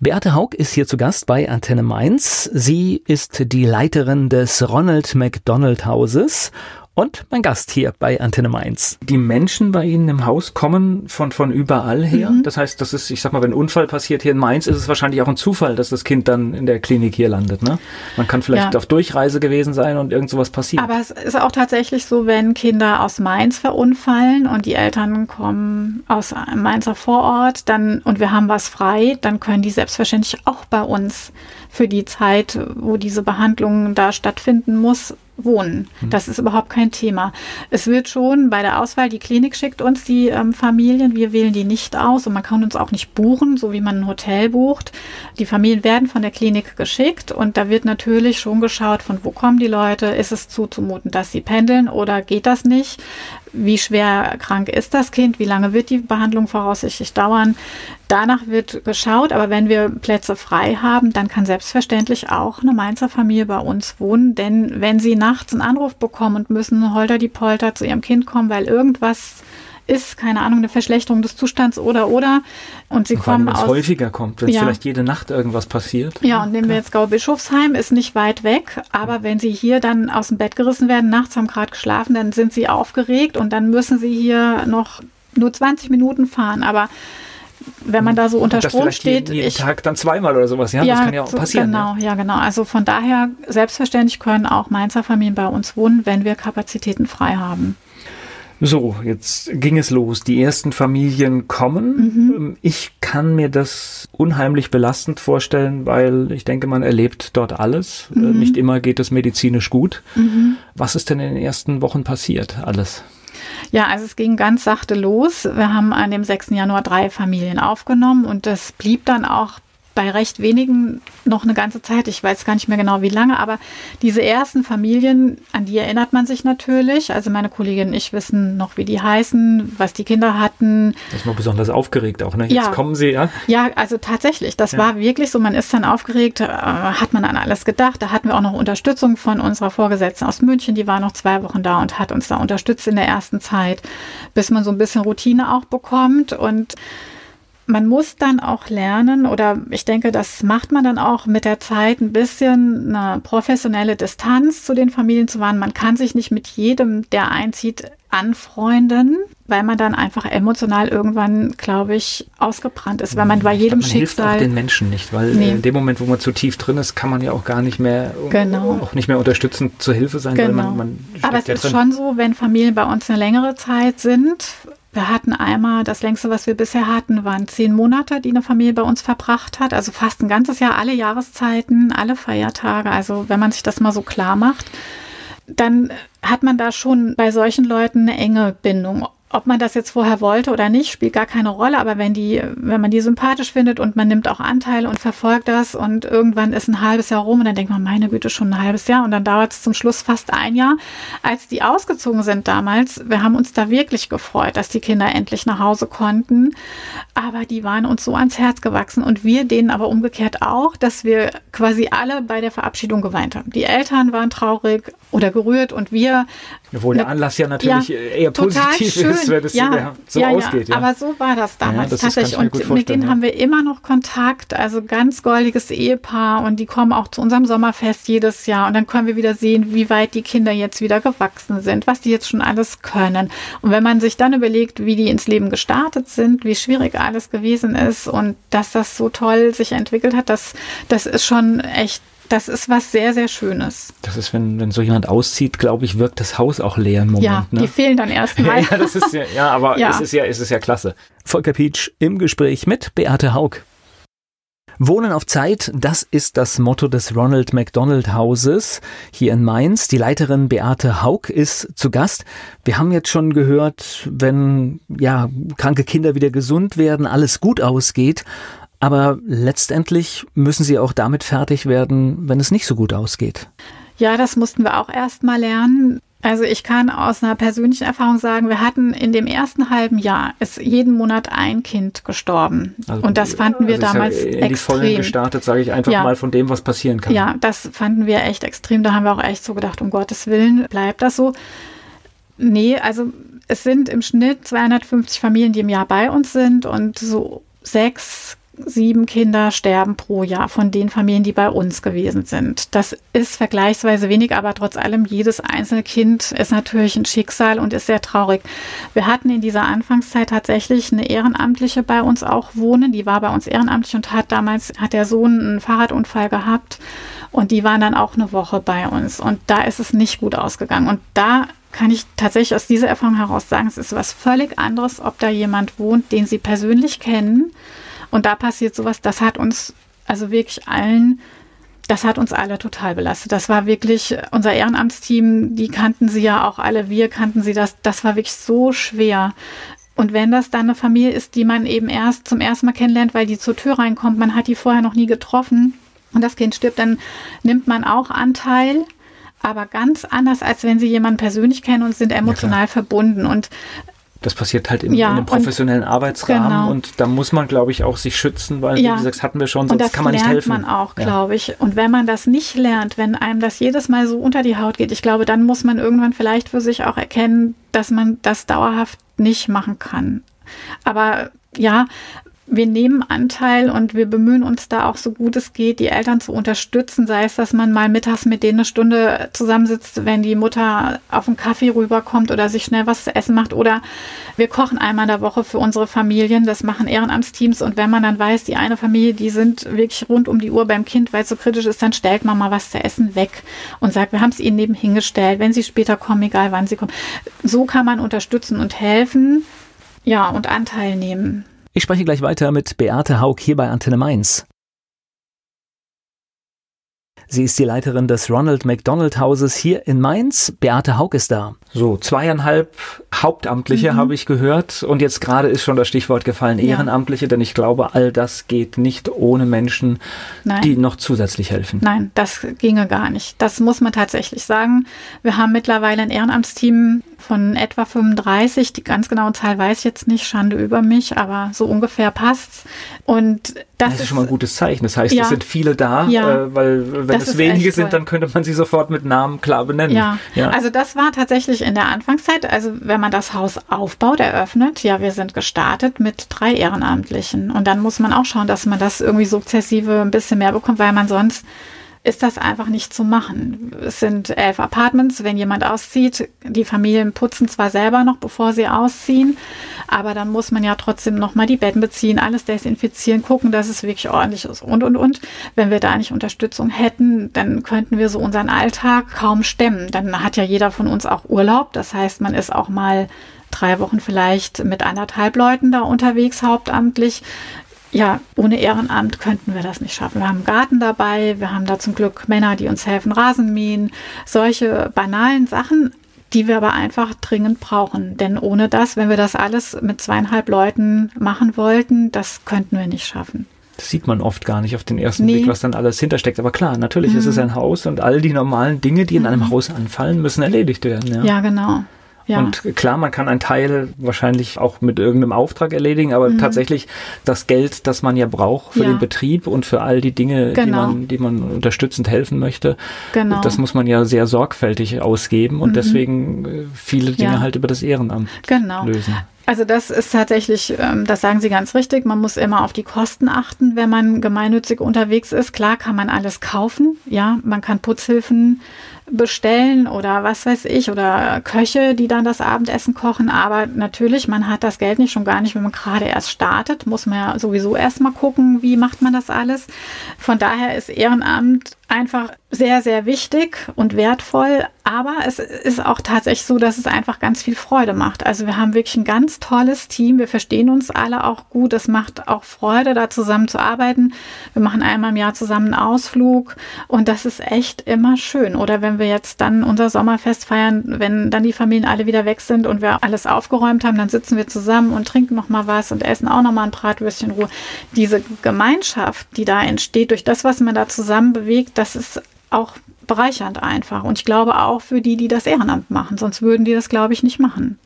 Beate Haug ist hier zu Gast bei Antenne Mainz. Sie ist die Leiterin des Ronald McDonald Hauses und mein Gast hier bei Antenne Mainz. Die Menschen bei Ihnen im Haus kommen von, von überall her. Mhm. Das heißt, das ist, ich sag mal, wenn ein Unfall passiert hier in Mainz, ist es wahrscheinlich auch ein Zufall, dass das Kind dann in der Klinik hier landet. Ne? Man kann vielleicht ja. auf Durchreise gewesen sein und irgend sowas passiert. Aber es ist auch tatsächlich so, wenn Kinder aus Mainz verunfallen und die Eltern kommen aus einem Mainzer Vorort dann, und wir haben was frei, dann können die selbstverständlich auch bei uns für die Zeit, wo diese Behandlung da stattfinden muss, wohnen. Mhm. Das ist überhaupt kein Thema. Es wird schon bei der Auswahl, die Klinik schickt uns die ähm, Familien, wir wählen die nicht aus und man kann uns auch nicht buchen, so wie man ein Hotel bucht. Die Familien werden von der Klinik geschickt und da wird natürlich schon geschaut, von wo kommen die Leute, ist es zuzumuten, dass sie pendeln oder geht das nicht? Wie schwer krank ist das Kind? Wie lange wird die Behandlung voraussichtlich dauern? Danach wird geschaut, aber wenn wir Plätze frei haben, dann kann selbstverständlich auch eine Mainzer Familie bei uns wohnen. Denn wenn sie nachts einen Anruf bekommen und müssen holter die Polter zu ihrem Kind kommen, weil irgendwas ist, keine Ahnung, eine Verschlechterung des Zustands oder oder. Und sie und kommen aus. häufiger kommt, wenn ja. vielleicht jede Nacht irgendwas passiert. Ja, und nehmen wir jetzt Gau-Bischofsheim, ist nicht weit weg, aber wenn sie hier dann aus dem Bett gerissen werden, nachts haben gerade geschlafen, dann sind sie aufgeregt und dann müssen sie hier noch nur 20 Minuten fahren. Aber wenn man da so unter Strom steht. Jeden, jeden ich, Tag dann zweimal oder sowas, ja, ja das kann ja auch passieren. Genau, ja. ja, genau. Also von daher, selbstverständlich können auch Mainzer Familien bei uns wohnen, wenn wir Kapazitäten frei haben. So, jetzt ging es los. Die ersten Familien kommen. Mhm. Ähm, ich kann mir das unheimlich belastend vorstellen, weil ich denke, man erlebt dort alles. Äh, mhm. Nicht immer geht es medizinisch gut. Mhm. Was ist denn in den ersten Wochen passiert? Alles? Ja, also es ging ganz sachte los. Wir haben an dem 6. Januar drei Familien aufgenommen und das blieb dann auch bei recht wenigen noch eine ganze Zeit. Ich weiß gar nicht mehr genau wie lange, aber diese ersten Familien, an die erinnert man sich natürlich. Also meine Kollegin und ich wissen noch, wie die heißen, was die Kinder hatten. Das war besonders aufgeregt auch, ne? Jetzt ja. kommen sie, ja? Ja, also tatsächlich. Das ja. war wirklich so. Man ist dann aufgeregt, äh, hat man an alles gedacht. Da hatten wir auch noch Unterstützung von unserer Vorgesetzten aus München. Die war noch zwei Wochen da und hat uns da unterstützt in der ersten Zeit, bis man so ein bisschen Routine auch bekommt und man muss dann auch lernen, oder ich denke, das macht man dann auch mit der Zeit, ein bisschen eine professionelle Distanz zu den Familien zu wahren. Man kann sich nicht mit jedem, der einzieht, anfreunden, weil man dann einfach emotional irgendwann, glaube ich, ausgebrannt ist, weil man bei jedem man Schicksal hilft auch den Menschen nicht, weil nee. in dem Moment, wo man zu tief drin ist, kann man ja auch gar nicht mehr genau. auch nicht mehr unterstützend zur Hilfe sein, genau. weil man, man Aber es ist drin. schon so, wenn Familien bei uns eine längere Zeit sind, wir hatten einmal, das längste, was wir bisher hatten, waren zehn Monate, die eine Familie bei uns verbracht hat. Also fast ein ganzes Jahr, alle Jahreszeiten, alle Feiertage. Also wenn man sich das mal so klar macht, dann hat man da schon bei solchen Leuten eine enge Bindung. Ob man das jetzt vorher wollte oder nicht, spielt gar keine Rolle. Aber wenn die, wenn man die sympathisch findet und man nimmt auch Anteile und verfolgt das und irgendwann ist ein halbes Jahr rum und dann denkt man, meine Güte, schon ein halbes Jahr und dann dauert es zum Schluss fast ein Jahr. Als die ausgezogen sind damals, wir haben uns da wirklich gefreut, dass die Kinder endlich nach Hause konnten. Aber die waren uns so ans Herz gewachsen und wir denen aber umgekehrt auch, dass wir quasi alle bei der Verabschiedung geweint haben. Die Eltern waren traurig oder gerührt und wir. Obwohl der Anlass ja natürlich ja, eher positiv schön. ist, wenn es ja, so ja, ausgeht. Ja. Aber so war das damals das tatsächlich. Und mit denen haben wir immer noch Kontakt. Also ganz goldiges Ehepaar und die kommen auch zu unserem Sommerfest jedes Jahr. Und dann können wir wieder sehen, wie weit die Kinder jetzt wieder gewachsen sind, was die jetzt schon alles können. Und wenn man sich dann überlegt, wie die ins Leben gestartet sind, wie schwierig alles gewesen ist und dass das so toll sich entwickelt hat, das, das ist schon echt das ist was sehr, sehr Schönes. Das ist, wenn, wenn so jemand auszieht, glaube ich, wirkt das Haus auch leer im Moment. Ja, ne? die fehlen dann erstmal. ja, das ist ja, ja, aber ja. es ist ja, es ist ja klasse. Volker Pietsch im Gespräch mit Beate Haug. Wohnen auf Zeit, das ist das Motto des Ronald McDonald Hauses hier in Mainz. Die Leiterin Beate Haug ist zu Gast. Wir haben jetzt schon gehört, wenn ja kranke Kinder wieder gesund werden, alles gut ausgeht. Aber letztendlich müssen sie auch damit fertig werden, wenn es nicht so gut ausgeht. Ja, das mussten wir auch erst mal lernen. Also ich kann aus einer persönlichen Erfahrung sagen, wir hatten in dem ersten halben Jahr ist jeden Monat ein Kind gestorben. Also, und das fanden wir also damals ja in extrem. die Vollen gestartet, sage ich einfach ja. mal von dem, was passieren kann. Ja, das fanden wir echt extrem. Da haben wir auch echt so gedacht, um Gottes Willen, bleibt das so. Nee, also es sind im Schnitt 250 Familien, die im Jahr bei uns sind und so sechs sieben Kinder sterben pro Jahr von den Familien, die bei uns gewesen sind. Das ist vergleichsweise wenig, aber trotz allem, jedes einzelne Kind ist natürlich ein Schicksal und ist sehr traurig. Wir hatten in dieser Anfangszeit tatsächlich eine Ehrenamtliche bei uns auch wohnen. Die war bei uns ehrenamtlich und hat damals, hat der Sohn einen Fahrradunfall gehabt und die waren dann auch eine Woche bei uns. Und da ist es nicht gut ausgegangen. Und da kann ich tatsächlich aus dieser Erfahrung heraus sagen, es ist was völlig anderes, ob da jemand wohnt, den Sie persönlich kennen. Und da passiert sowas, das hat uns, also wirklich allen, das hat uns alle total belastet. Das war wirklich unser Ehrenamtsteam, die kannten sie ja auch alle, wir kannten sie, das, das war wirklich so schwer. Und wenn das dann eine Familie ist, die man eben erst zum ersten Mal kennenlernt, weil die zur Tür reinkommt, man hat die vorher noch nie getroffen und das Kind stirbt, dann nimmt man auch Anteil aber ganz anders, als wenn sie jemanden persönlich kennen und sind emotional ja, verbunden. Und das passiert halt in, ja, in einem professionellen und, Arbeitsrahmen genau. und da muss man, glaube ich, auch sich schützen, weil, ja. wie gesagt, hatten wir schon, sonst kann man nicht helfen. das lernt man auch, glaube ich. Und wenn man das nicht lernt, wenn einem das jedes Mal so unter die Haut geht, ich glaube, dann muss man irgendwann vielleicht für sich auch erkennen, dass man das dauerhaft nicht machen kann. Aber ja, wir nehmen Anteil und wir bemühen uns da auch so gut es geht, die Eltern zu unterstützen, sei es, dass man mal mittags mit denen eine Stunde zusammensitzt, wenn die Mutter auf einen Kaffee rüberkommt oder sich schnell was zu essen macht. Oder wir kochen einmal in der Woche für unsere Familien, das machen Ehrenamtsteams. Und wenn man dann weiß, die eine Familie, die sind wirklich rund um die Uhr beim Kind, weil es so kritisch ist, dann stellt man mal was zu essen weg und sagt, wir haben es ihnen nebenhin gestellt, wenn sie später kommen, egal wann sie kommen. So kann man unterstützen und helfen, ja, und Anteil nehmen. Ich spreche gleich weiter mit Beate Haug hier bei Antenne Mainz. Sie ist die Leiterin des Ronald McDonald Hauses hier in Mainz. Beate Haug ist da. So, zweieinhalb Hauptamtliche mhm. habe ich gehört. Und jetzt gerade ist schon das Stichwort gefallen, Ehrenamtliche, ja. denn ich glaube, all das geht nicht ohne Menschen, Nein. die noch zusätzlich helfen. Nein, das ginge gar nicht. Das muss man tatsächlich sagen. Wir haben mittlerweile ein Ehrenamtsteam von etwa 35. Die ganz genaue Zahl weiß ich jetzt nicht, Schande über mich, aber so ungefähr passt's. Und das, das ist, schon mal ein gutes Zeichen. Das heißt, ja, es sind viele da, ja, äh, weil wenn es wenige sind, dann könnte man sie sofort mit Namen klar benennen. Ja. ja, also das war tatsächlich in der Anfangszeit, also wenn man das Haus aufbaut, eröffnet, ja, wir sind gestartet mit drei Ehrenamtlichen. Und dann muss man auch schauen, dass man das irgendwie sukzessive ein bisschen mehr bekommt, weil man sonst ist das einfach nicht zu machen. Es sind elf Apartments. Wenn jemand auszieht, die Familien putzen zwar selber noch, bevor sie ausziehen, aber dann muss man ja trotzdem nochmal die Betten beziehen, alles desinfizieren, gucken, dass es wirklich ordentlich ist und, und, und. Wenn wir da nicht Unterstützung hätten, dann könnten wir so unseren Alltag kaum stemmen. Dann hat ja jeder von uns auch Urlaub. Das heißt, man ist auch mal drei Wochen vielleicht mit anderthalb Leuten da unterwegs, hauptamtlich ja, ohne Ehrenamt könnten wir das nicht schaffen. Wir haben einen Garten dabei, wir haben da zum Glück Männer, die uns helfen, Rasen mähen, solche banalen Sachen, die wir aber einfach dringend brauchen. Denn ohne das, wenn wir das alles mit zweieinhalb Leuten machen wollten, das könnten wir nicht schaffen. Das sieht man oft gar nicht auf den ersten nee. Blick, was dann alles hintersteckt. Aber klar, natürlich mhm. ist es mhm. ein Haus und all die normalen Dinge, die in einem mhm. Haus anfallen, müssen erledigt werden. Ja, ja genau. Ja. Und klar, man kann einen Teil wahrscheinlich auch mit irgendeinem Auftrag erledigen, aber mhm. tatsächlich das Geld, das man ja braucht für ja. den Betrieb und für all die Dinge, genau. die, man, die man unterstützend helfen möchte, genau. das muss man ja sehr sorgfältig ausgeben und mhm. deswegen äh, viele Dinge ja. halt über das Ehrenamt genau. lösen. Also das ist tatsächlich, ähm, das sagen Sie ganz richtig, man muss immer auf die Kosten achten, wenn man gemeinnützig unterwegs ist. Klar kann man alles kaufen, ja, man kann Putzhilfen bestellen oder was weiß ich oder Köche, die dann das Abendessen kochen. Aber natürlich, man hat das Geld nicht schon gar nicht, wenn man gerade erst startet, muss man ja sowieso erstmal gucken, wie macht man das alles. Von daher ist Ehrenamt einfach sehr, sehr wichtig und wertvoll. Aber es ist auch tatsächlich so, dass es einfach ganz viel Freude macht. Also wir haben wirklich ein ganz tolles Team. Wir verstehen uns alle auch gut. Es macht auch Freude, da zusammen zu arbeiten. Wir machen einmal im Jahr zusammen einen Ausflug und das ist echt immer schön. Oder wenn wir jetzt dann unser Sommerfest feiern, wenn dann die Familien alle wieder weg sind und wir alles aufgeräumt haben, dann sitzen wir zusammen und trinken noch mal was und essen auch noch mal ein Bratwürstchen Ruhe. Diese Gemeinschaft, die da entsteht durch das, was man da zusammen bewegt, das ist auch bereichernd einfach. Und ich glaube auch für die, die das Ehrenamt machen. Sonst würden die das, glaube ich, nicht machen.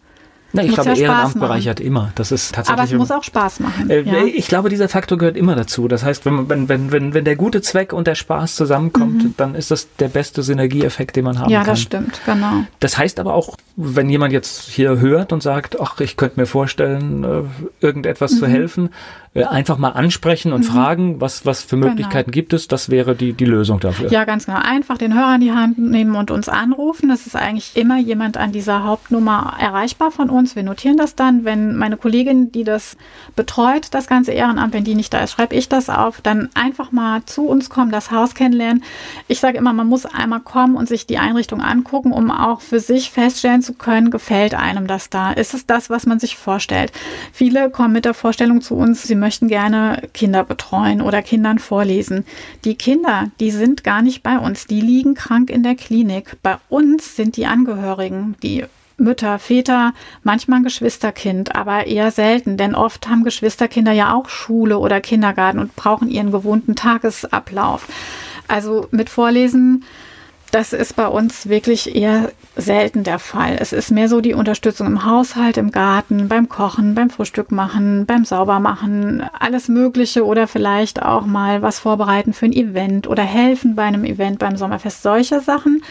Na, ich glaube, ja Ehrenamt bereichert immer. Das ist tatsächlich. Aber es muss auch Spaß machen. Äh, ja. Ich glaube, dieser Faktor gehört immer dazu. Das heißt, wenn, wenn, wenn, wenn, wenn der gute Zweck und der Spaß zusammenkommt, mhm. dann ist das der beste Synergieeffekt, den man haben ja, kann. Ja, das stimmt, genau. Das heißt aber auch, wenn jemand jetzt hier hört und sagt, ach, ich könnte mir vorstellen, äh, irgendetwas mhm. zu helfen, äh, einfach mal ansprechen und mhm. fragen, was, was für genau. Möglichkeiten genau. gibt es, das wäre die, die Lösung dafür. Ja, ganz genau. Einfach den Hörer in die Hand nehmen und uns anrufen. Es ist eigentlich immer jemand an dieser Hauptnummer erreichbar von uns. Wir notieren das dann. Wenn meine Kollegin, die das betreut, das ganze Ehrenamt, wenn die nicht da ist, schreibe ich das auf. Dann einfach mal zu uns kommen, das Haus kennenlernen. Ich sage immer, man muss einmal kommen und sich die Einrichtung angucken, um auch für sich feststellen zu können, gefällt einem das da? Ist es das, was man sich vorstellt? Viele kommen mit der Vorstellung zu uns, sie möchten gerne Kinder betreuen oder Kindern vorlesen. Die Kinder, die sind gar nicht bei uns, die liegen krank in der Klinik. Bei uns sind die Angehörigen, die Mütter, Väter, manchmal ein Geschwisterkind, aber eher selten, denn oft haben Geschwisterkinder ja auch Schule oder Kindergarten und brauchen ihren gewohnten Tagesablauf. Also mit Vorlesen das ist bei uns wirklich eher selten der Fall. Es ist mehr so die Unterstützung im Haushalt, im Garten, beim Kochen, beim Frühstück machen, beim Saubermachen, alles Mögliche oder vielleicht auch mal was vorbereiten für ein Event oder helfen bei einem Event beim Sommerfest. Solche Sachen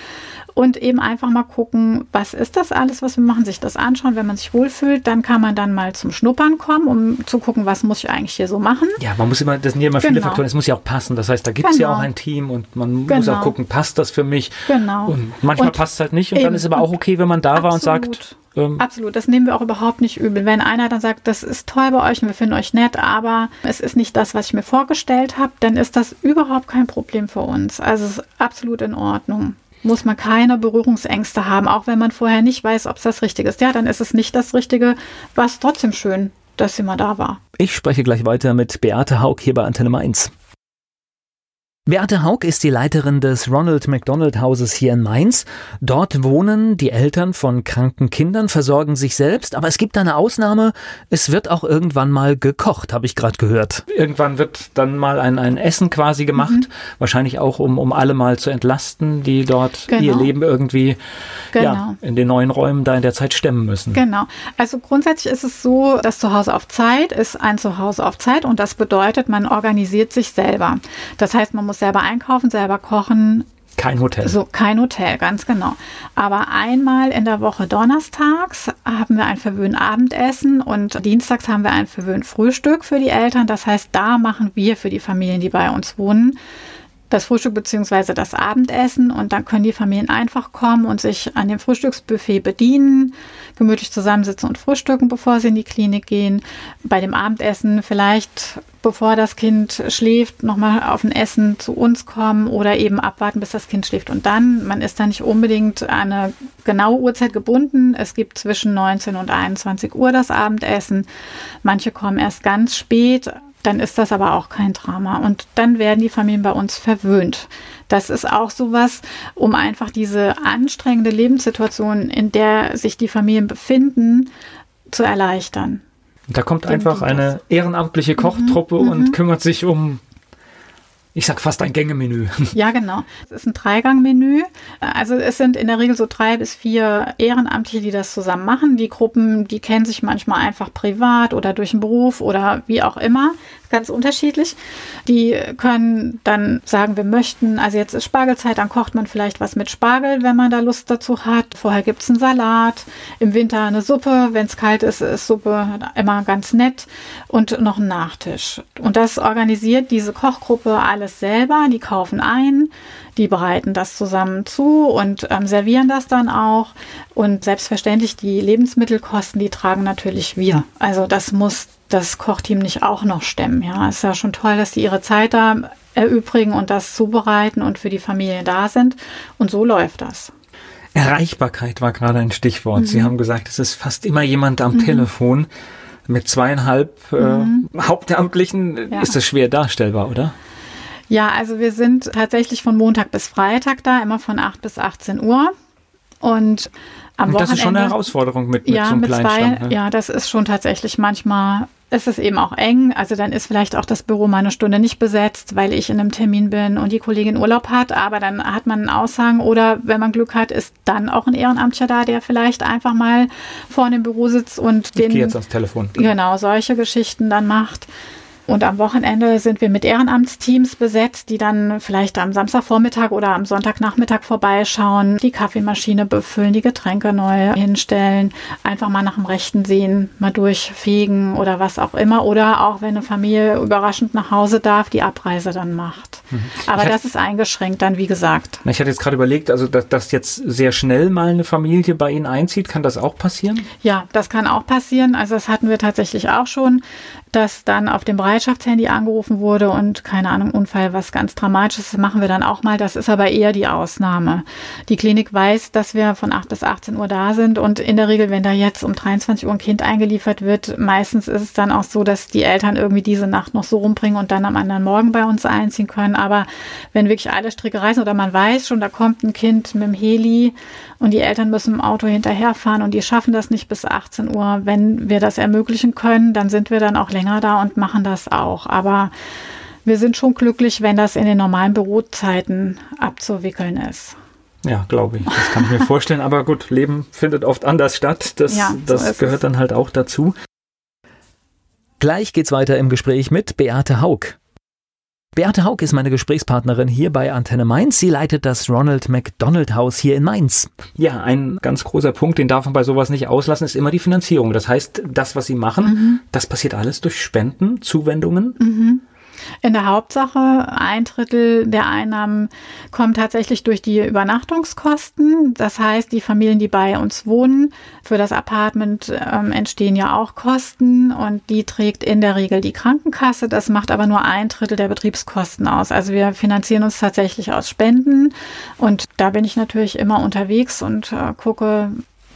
und eben einfach mal gucken, was ist das alles, was wir machen, sich das anschauen. Wenn man sich wohlfühlt, dann kann man dann mal zum Schnuppern kommen, um zu gucken, was muss ich eigentlich hier so machen. Ja, man muss immer, das sind ja immer genau. viele Faktoren, es muss ja auch passen. Das heißt, da gibt es genau. ja auch ein Team und man genau. muss auch gucken, passt das für mich? Genau. Und manchmal passt es halt nicht und eben. dann ist es aber auch okay, wenn man da Absolut. war und sagt, ähm, Absolut, das nehmen wir auch überhaupt nicht übel. Wenn einer dann sagt, das ist toll bei euch und wir finden euch nett, aber es ist nicht das, was ich mir vorgestellt habe, dann ist das überhaupt kein Problem für uns. Also es ist absolut in Ordnung muss man keine Berührungsängste haben, auch wenn man vorher nicht weiß, ob es das Richtige ist. Ja, dann ist es nicht das Richtige, war es trotzdem schön, dass sie mal da war. Ich spreche gleich weiter mit Beate Haug hier bei Antenne Mainz. Beate Haug ist die Leiterin des Ronald McDonald Hauses hier in Mainz. Dort wohnen die Eltern von kranken Kindern, versorgen sich selbst, aber es gibt eine Ausnahme. Es wird auch irgendwann mal gekocht, habe ich gerade gehört. Irgendwann wird dann mal ein, ein Essen quasi gemacht, mhm. wahrscheinlich auch, um, um alle mal zu entlasten, die dort genau. ihr Leben irgendwie genau. ja, in den neuen Räumen da in der Zeit stemmen müssen. Genau. Also grundsätzlich ist es so, das Zuhause auf Zeit ist ein Zuhause auf Zeit und das bedeutet, man organisiert sich selber. Das heißt, man muss muss selber einkaufen, selber kochen. Kein Hotel. So, kein Hotel, ganz genau. Aber einmal in der Woche donnerstags haben wir ein verwöhnt Abendessen und dienstags haben wir ein verwöhnt Frühstück für die Eltern. Das heißt, da machen wir für die Familien, die bei uns wohnen, das Frühstück bzw. das Abendessen und dann können die Familien einfach kommen und sich an dem Frühstücksbuffet bedienen, gemütlich zusammensitzen und frühstücken, bevor sie in die Klinik gehen. Bei dem Abendessen vielleicht, bevor das Kind schläft, nochmal auf ein Essen zu uns kommen oder eben abwarten, bis das Kind schläft. Und dann, man ist da nicht unbedingt an eine genaue Uhrzeit gebunden. Es gibt zwischen 19 und 21 Uhr das Abendessen. Manche kommen erst ganz spät dann ist das aber auch kein Drama. Und dann werden die Familien bei uns verwöhnt. Das ist auch sowas, um einfach diese anstrengende Lebenssituation, in der sich die Familien befinden, zu erleichtern. Da kommt einfach eine ehrenamtliche Kochtruppe mhm, und mhm. kümmert sich um ich sag fast ein Gängemenü. Ja, genau. Es ist ein Dreigangmenü. Also es sind in der Regel so drei bis vier Ehrenamtliche, die das zusammen machen. Die Gruppen, die kennen sich manchmal einfach privat oder durch den Beruf oder wie auch immer ganz unterschiedlich. Die können dann sagen, wir möchten, also jetzt ist Spargelzeit, dann kocht man vielleicht was mit Spargel, wenn man da Lust dazu hat. Vorher gibt es einen Salat, im Winter eine Suppe, wenn es kalt ist, ist Suppe immer ganz nett und noch ein Nachtisch. Und das organisiert diese Kochgruppe alles selber, die kaufen ein, die bereiten das zusammen zu und ähm, servieren das dann auch. Und selbstverständlich die Lebensmittelkosten, die tragen natürlich wir. Also das muss das Kochteam nicht auch noch stemmen. Ja, es ist ja schon toll, dass die ihre Zeit da erübrigen und das zubereiten und für die Familie da sind. Und so läuft das. Erreichbarkeit war gerade ein Stichwort. Mhm. Sie haben gesagt, es ist fast immer jemand am mhm. Telefon. Mit zweieinhalb äh, mhm. Hauptamtlichen ja. ist das schwer darstellbar, oder? Ja, also wir sind tatsächlich von Montag bis Freitag da, immer von 8 bis 18 Uhr. Und am und das ist schon eine Herausforderung mit, mit ja, so einem mit. Zwei, ne? Ja, das ist schon tatsächlich manchmal ist es eben auch eng. Also dann ist vielleicht auch das Büro mal eine Stunde nicht besetzt, weil ich in einem Termin bin und die Kollegin Urlaub hat. Aber dann hat man einen Aussagen oder wenn man Glück hat, ist dann auch ein Ehrenamtlicher da, der vielleicht einfach mal vor dem Büro sitzt und ich den. Ich jetzt ans Telefon. Genau, solche Geschichten dann macht. Und am Wochenende sind wir mit Ehrenamtsteams besetzt, die dann vielleicht am Samstagvormittag oder am Sonntagnachmittag vorbeischauen, die Kaffeemaschine befüllen, die Getränke neu hinstellen, einfach mal nach dem Rechten sehen, mal durchfegen oder was auch immer. Oder auch wenn eine Familie überraschend nach Hause darf, die Abreise dann macht. Mhm. Aber das ist eingeschränkt dann, wie gesagt. Ich hatte jetzt gerade überlegt, also dass, dass jetzt sehr schnell mal eine Familie bei Ihnen einzieht, kann das auch passieren? Ja, das kann auch passieren. Also das hatten wir tatsächlich auch schon dass dann auf dem Bereitschaftshandy angerufen wurde und keine Ahnung, Unfall, was ganz Dramatisches machen wir dann auch mal. Das ist aber eher die Ausnahme. Die Klinik weiß, dass wir von 8 bis 18 Uhr da sind und in der Regel, wenn da jetzt um 23 Uhr ein Kind eingeliefert wird, meistens ist es dann auch so, dass die Eltern irgendwie diese Nacht noch so rumbringen und dann am anderen Morgen bei uns einziehen können. Aber wenn wirklich alle Stricke reißen oder man weiß schon, da kommt ein Kind mit dem Heli und die Eltern müssen im Auto hinterherfahren und die schaffen das nicht bis 18 Uhr, wenn wir das ermöglichen können, dann sind wir dann auch länger da und machen das auch. Aber wir sind schon glücklich, wenn das in den normalen Bürozeiten abzuwickeln ist. Ja, glaube ich. Das kann ich mir vorstellen. Aber gut, Leben findet oft anders statt. Das, ja, so das gehört es. dann halt auch dazu. Gleich geht's weiter im Gespräch mit Beate Haug. Beate Haug ist meine Gesprächspartnerin hier bei Antenne Mainz. Sie leitet das Ronald McDonald Haus hier in Mainz. Ja, ein ganz großer Punkt, den darf man bei sowas nicht auslassen, ist immer die Finanzierung. Das heißt, das, was Sie machen, mhm. das passiert alles durch Spenden, Zuwendungen. Mhm. In der Hauptsache ein Drittel der Einnahmen kommt tatsächlich durch die Übernachtungskosten. Das heißt, die Familien, die bei uns wohnen, für das Apartment ähm, entstehen ja auch Kosten und die trägt in der Regel die Krankenkasse. Das macht aber nur ein Drittel der Betriebskosten aus. Also wir finanzieren uns tatsächlich aus Spenden und da bin ich natürlich immer unterwegs und äh, gucke,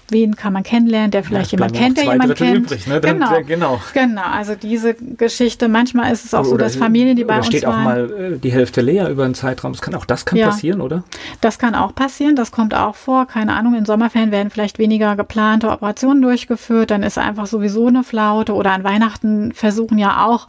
wen kann man kennenlernen, der vielleicht ja, jemand kennt, der jemand Drittel kennt. Übrig, ne? Dann, genau. genau. Genau, also diese Geschichte, manchmal ist es auch oder, so, dass Familien, die bei uns steht auch mal äh, die Hälfte leer über einen Zeitraum. Das kann, auch das kann ja, passieren, oder? Das kann auch passieren, das kommt auch vor. Keine Ahnung, in Sommerferien werden vielleicht weniger geplante Operationen durchgeführt, dann ist einfach sowieso eine Flaute oder an Weihnachten versuchen ja auch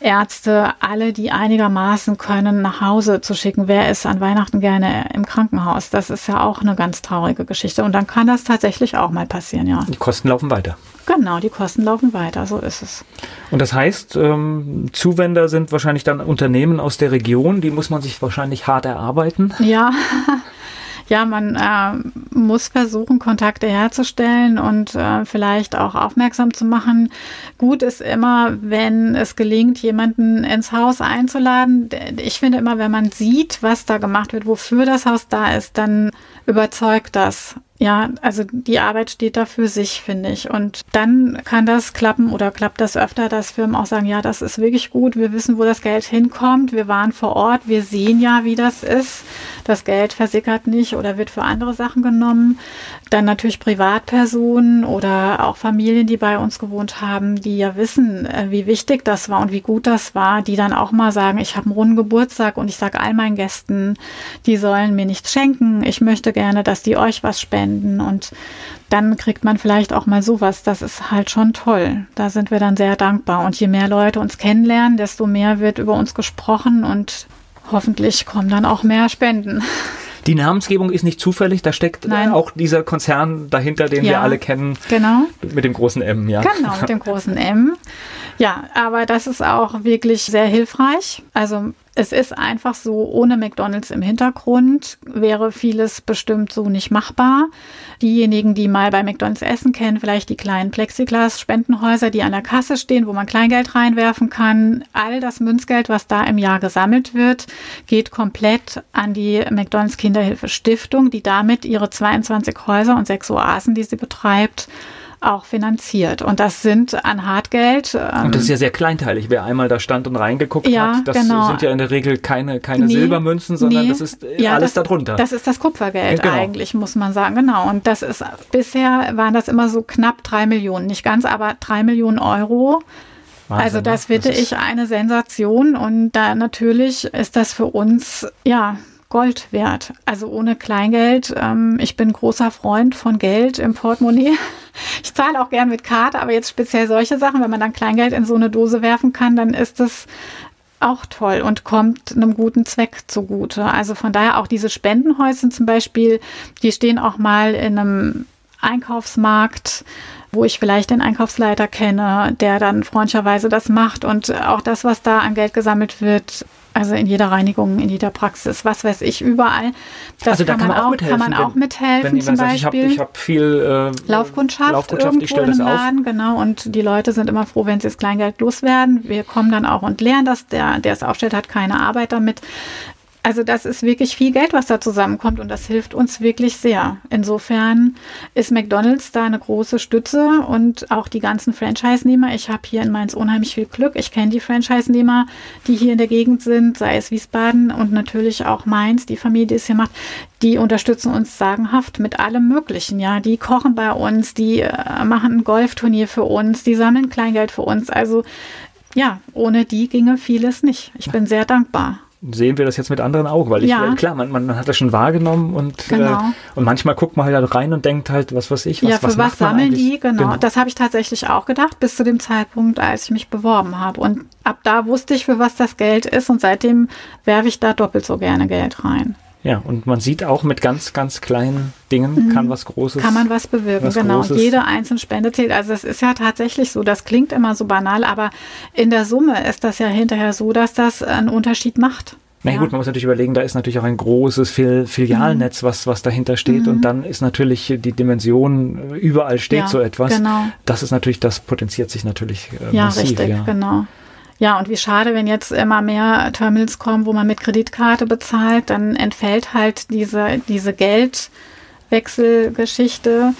Ärzte, alle, die einigermaßen können, nach Hause zu schicken. Wer ist an Weihnachten gerne im Krankenhaus? Das ist ja auch eine ganz traurige Geschichte. Und dann kann das tatsächlich auch mal passieren, ja. Die Kosten laufen weiter. Genau, die Kosten laufen weiter, so ist es. Und das heißt, ähm, Zuwender sind wahrscheinlich dann Unternehmen aus der Region, die muss man sich wahrscheinlich hart erarbeiten. Ja, ja, man äh, muss versuchen, Kontakte herzustellen und äh, vielleicht auch aufmerksam zu machen. Gut ist immer, wenn es gelingt, jemanden ins Haus einzuladen. Ich finde immer, wenn man sieht, was da gemacht wird, wofür das Haus da ist, dann überzeugt das. Ja, also die Arbeit steht da für sich, finde ich. Und dann kann das klappen oder klappt das öfter, dass Firmen auch sagen, ja, das ist wirklich gut, wir wissen, wo das Geld hinkommt, wir waren vor Ort, wir sehen ja, wie das ist. Das Geld versickert nicht oder wird für andere Sachen genommen. Dann natürlich Privatpersonen oder auch Familien, die bei uns gewohnt haben, die ja wissen, äh, wie wichtig das war und wie gut das war, die dann auch mal sagen, ich habe einen runden Geburtstag und ich sage all meinen Gästen, die sollen mir nichts schenken. Ich möchte gerne, dass die euch was spenden und dann kriegt man vielleicht auch mal sowas. Das ist halt schon toll. Da sind wir dann sehr dankbar. Und je mehr Leute uns kennenlernen, desto mehr wird über uns gesprochen und hoffentlich kommen dann auch mehr Spenden. Die Namensgebung ist nicht zufällig, da steckt Nein. auch dieser Konzern dahinter, den ja, wir alle kennen. Genau. Mit dem großen M, ja. Genau, mit dem großen M. Ja, aber das ist auch wirklich sehr hilfreich. Also es ist einfach so, ohne McDonald's im Hintergrund wäre vieles bestimmt so nicht machbar. Diejenigen, die mal bei McDonald's essen kennen, vielleicht die kleinen Plexiglas-Spendenhäuser, die an der Kasse stehen, wo man Kleingeld reinwerfen kann. All das Münzgeld, was da im Jahr gesammelt wird, geht komplett an die McDonald's Kinderhilfe Stiftung, die damit ihre 22 Häuser und sechs Oasen, die sie betreibt, auch finanziert. Und das sind an Hartgeld. Ähm, und das ist ja sehr kleinteilig. Wer einmal da stand und reingeguckt ja, hat, das genau. sind ja in der Regel keine, keine nee, Silbermünzen, sondern nee, das ist ja, alles das, darunter. Das ist das Kupfergeld genau. eigentlich, muss man sagen. Genau. Und das ist, bisher waren das immer so knapp drei Millionen. Nicht ganz, aber drei Millionen Euro. Wahnsinn, also das finde ich eine Sensation und da natürlich ist das für uns ja Gold wert. Also ohne Kleingeld. Ähm, ich bin großer Freund von Geld im Portemonnaie. Ich zahle auch gern mit Karte, aber jetzt speziell solche Sachen, wenn man dann Kleingeld in so eine Dose werfen kann, dann ist es auch toll und kommt einem guten Zweck zugute. Also von daher auch diese Spendenhäuschen zum Beispiel, die stehen auch mal in einem Einkaufsmarkt, wo ich vielleicht den Einkaufsleiter kenne, der dann freundlicherweise das macht und auch das, was da an Geld gesammelt wird, also in jeder Reinigung, in jeder Praxis, was weiß ich, überall. Das also da kann, man, auch, mithelfen. Kann man auch mithelfen. Wenn zum sagt, Beispiel. ich habe hab viel äh, Laufkundschaft, Laufkundschaft ich stelle das Laden, auf. Genau, und die Leute sind immer froh, wenn sie das Kleingeld loswerden. Wir kommen dann auch und lernen das. Der, der es aufstellt, hat keine Arbeit damit. Also das ist wirklich viel Geld, was da zusammenkommt und das hilft uns wirklich sehr. Insofern ist McDonald's da eine große Stütze und auch die ganzen Franchise-Nehmer. Ich habe hier in Mainz unheimlich viel Glück. Ich kenne die Franchise-Nehmer, die hier in der Gegend sind, sei es Wiesbaden und natürlich auch Mainz, die Familie, die es hier macht. Die unterstützen uns sagenhaft mit allem Möglichen. Ja, die kochen bei uns, die äh, machen ein Golfturnier für uns, die sammeln Kleingeld für uns. Also ja, ohne die ginge vieles nicht. Ich bin sehr dankbar sehen wir das jetzt mit anderen Augen, weil ich, ja. klar, man, man hat das schon wahrgenommen und, äh, genau. äh, und manchmal guckt man halt rein und denkt halt, was weiß ich, was Ja, für was, was sammeln die, genau. genau. Das habe ich tatsächlich auch gedacht, bis zu dem Zeitpunkt, als ich mich beworben habe. Und ab da wusste ich, für was das Geld ist und seitdem werfe ich da doppelt so gerne Geld rein. Ja, und man sieht auch mit ganz, ganz kleinen Dingen mhm. kann was Großes. Kann man was bewirken, was genau. Großes. Jede einzelne Spende zählt. Also es ist ja tatsächlich so, das klingt immer so banal, aber in der Summe ist das ja hinterher so, dass das einen Unterschied macht. Na ja. gut, man muss natürlich überlegen, da ist natürlich auch ein großes Fil Filialnetz, mhm. was, was dahinter steht. Mhm. Und dann ist natürlich die Dimension, überall steht ja, so etwas. Genau. Das ist natürlich, das potenziert sich natürlich äh, ja, massiv. Richtig, ja, richtig, genau. Ja, und wie schade, wenn jetzt immer mehr Terminals kommen, wo man mit Kreditkarte bezahlt, dann entfällt halt diese, diese Geldwechselgeschichte.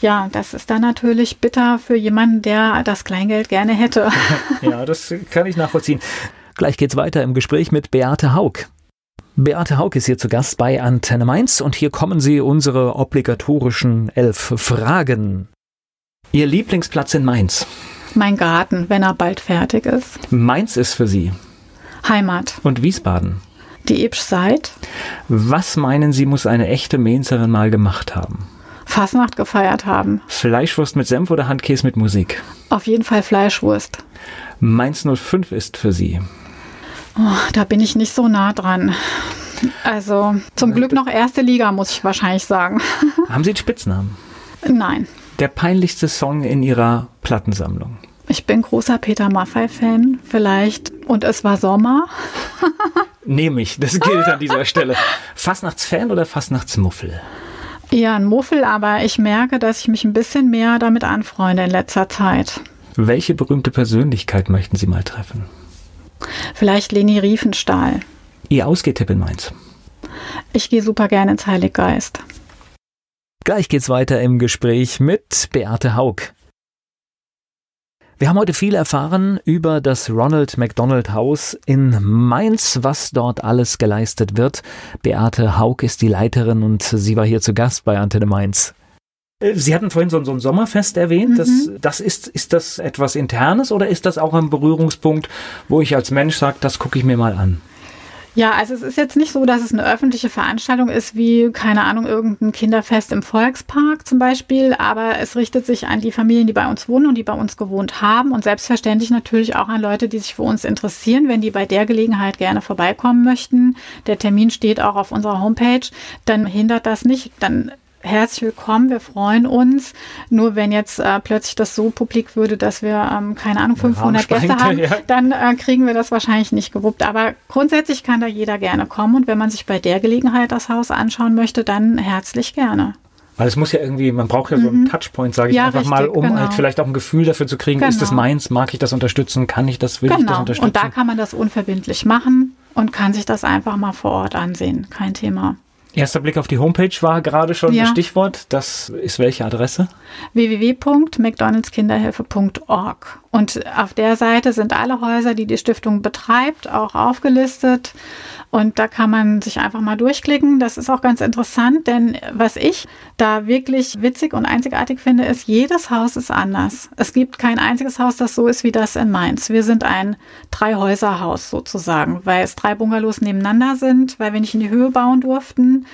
Ja, das ist dann natürlich bitter für jemanden, der das Kleingeld gerne hätte. ja, das kann ich nachvollziehen. Gleich geht's weiter im Gespräch mit Beate Haug. Beate Haug ist hier zu Gast bei Antenne Mainz und hier kommen sie unsere obligatorischen elf Fragen. Ihr Lieblingsplatz in Mainz? Mein Garten, wenn er bald fertig ist. Mainz ist für Sie. Heimat. Und Wiesbaden. Die Ipschzeit. Was meinen Sie, muss eine echte Mainzerin mal gemacht haben? Fasnacht gefeiert haben. Fleischwurst mit Senf oder Handkäse mit Musik? Auf jeden Fall Fleischwurst. Mainz 05 ist für Sie. Oh, da bin ich nicht so nah dran. Also zum Glück noch erste Liga, muss ich wahrscheinlich sagen. Haben Sie einen Spitznamen? Nein der peinlichste Song in Ihrer Plattensammlung? Ich bin großer Peter Maffay-Fan, vielleicht. Und es war Sommer. Nehme ich, das gilt an dieser Stelle. Fastnachtsfan oder Fastnachtsmuffel? Ja, ein Muffel, aber ich merke, dass ich mich ein bisschen mehr damit anfreunde in letzter Zeit. Welche berühmte Persönlichkeit möchten Sie mal treffen? Vielleicht Leni Riefenstahl. Ihr Ausgehtipp in Mainz? Ich gehe super gerne ins Heiliggeist. Gleich geht's weiter im Gespräch mit Beate Haug. Wir haben heute viel erfahren über das Ronald McDonald Haus in Mainz, was dort alles geleistet wird. Beate Haug ist die Leiterin und sie war hier zu Gast bei Antenne Mainz. Äh, sie hatten vorhin so, so ein Sommerfest erwähnt. Mhm. Das, das ist, ist das etwas Internes oder ist das auch ein Berührungspunkt, wo ich als Mensch sage, das gucke ich mir mal an? Ja, also es ist jetzt nicht so, dass es eine öffentliche Veranstaltung ist, wie, keine Ahnung, irgendein Kinderfest im Volkspark zum Beispiel, aber es richtet sich an die Familien, die bei uns wohnen und die bei uns gewohnt haben und selbstverständlich natürlich auch an Leute, die sich für uns interessieren, wenn die bei der Gelegenheit gerne vorbeikommen möchten. Der Termin steht auch auf unserer Homepage, dann hindert das nicht, dann herzlich willkommen, wir freuen uns. Nur wenn jetzt äh, plötzlich das so publik würde, dass wir, ähm, keine Ahnung, 500 Gäste haben, ja. dann äh, kriegen wir das wahrscheinlich nicht gewuppt. Aber grundsätzlich kann da jeder gerne kommen und wenn man sich bei der Gelegenheit das Haus anschauen möchte, dann herzlich gerne. Weil es muss ja irgendwie, man braucht ja so einen mhm. Touchpoint, sage ich ja, einfach richtig, mal, um genau. halt vielleicht auch ein Gefühl dafür zu kriegen, genau. ist das genau. meins, mag ich das unterstützen, kann ich das, will genau. ich das genau. unterstützen? Und da kann man das unverbindlich machen und kann sich das einfach mal vor Ort ansehen, kein Thema. Erster Blick auf die Homepage war gerade schon ja. Stichwort. Das ist welche Adresse? www.mcdonaldskinderhilfe.org. Und auf der Seite sind alle Häuser, die die Stiftung betreibt, auch aufgelistet. Und da kann man sich einfach mal durchklicken. Das ist auch ganz interessant, denn was ich da wirklich witzig und einzigartig finde, ist, jedes Haus ist anders. Es gibt kein einziges Haus, das so ist wie das in Mainz. Wir sind ein Drei-Häuser-Haus sozusagen, weil es drei Bungalows nebeneinander sind, weil wir nicht in die Höhe bauen durften.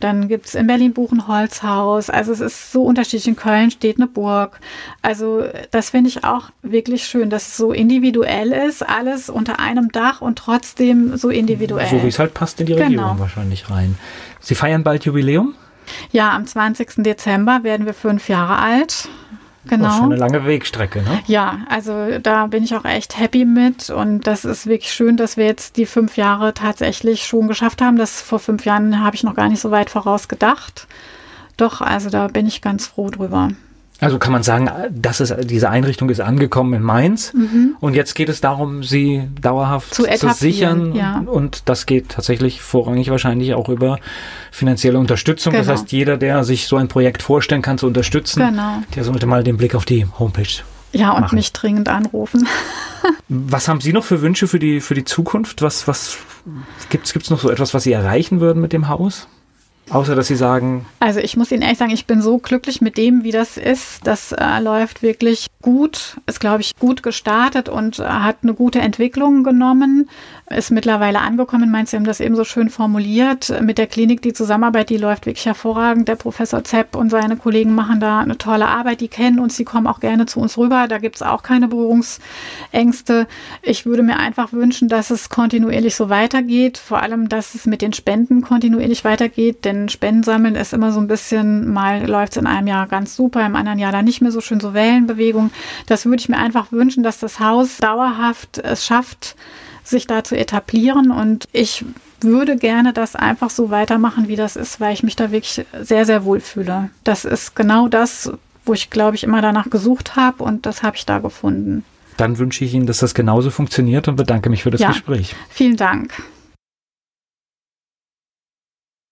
Dann gibt es in Berlin Buchenholzhaus. Also es ist so unterschiedlich. In Köln steht eine Burg. Also das finde ich auch wirklich schön, dass es so individuell ist, alles unter einem Dach und trotzdem so individuell. So wie es halt passt in die Region genau. wahrscheinlich rein. Sie feiern bald Jubiläum? Ja, am 20. Dezember werden wir fünf Jahre alt. Genau. Oh, schon eine lange Wegstrecke, ne? Ja, also da bin ich auch echt happy mit und das ist wirklich schön, dass wir jetzt die fünf Jahre tatsächlich schon geschafft haben. Das vor fünf Jahren habe ich noch gar nicht so weit voraus gedacht. Doch, also da bin ich ganz froh drüber. Also kann man sagen, dass es, diese Einrichtung ist angekommen in Mainz mhm. und jetzt geht es darum, sie dauerhaft zu, zu sichern ja. und das geht tatsächlich vorrangig wahrscheinlich auch über finanzielle Unterstützung. Genau. Das heißt, jeder, der sich so ein Projekt vorstellen kann zu unterstützen, genau. der sollte mal den Blick auf die Homepage ja, und machen. mich dringend anrufen. was haben Sie noch für Wünsche für die, für die Zukunft? Was, was gibt es noch so etwas, was Sie erreichen würden mit dem Haus? Außer dass Sie sagen. Also ich muss Ihnen ehrlich sagen, ich bin so glücklich mit dem, wie das ist. Das äh, läuft wirklich gut, ist, glaube ich, gut gestartet und äh, hat eine gute Entwicklung genommen ist mittlerweile angekommen. Meinst du, haben das eben so schön formuliert. Mit der Klinik, die Zusammenarbeit, die läuft wirklich hervorragend. Der Professor Zepp und seine Kollegen machen da eine tolle Arbeit. Die kennen uns, die kommen auch gerne zu uns rüber. Da gibt es auch keine Berührungsängste. Ich würde mir einfach wünschen, dass es kontinuierlich so weitergeht. Vor allem, dass es mit den Spenden kontinuierlich weitergeht. Denn Spenden sammeln ist immer so ein bisschen, mal läuft es in einem Jahr ganz super, im anderen Jahr dann nicht mehr so schön, so Wellenbewegung. Das würde ich mir einfach wünschen, dass das Haus dauerhaft es schafft, sich da zu etablieren. Und ich würde gerne das einfach so weitermachen, wie das ist, weil ich mich da wirklich sehr, sehr wohl fühle. Das ist genau das, wo ich, glaube ich, immer danach gesucht habe und das habe ich da gefunden. Dann wünsche ich Ihnen, dass das genauso funktioniert und bedanke mich für das ja, Gespräch. Vielen Dank.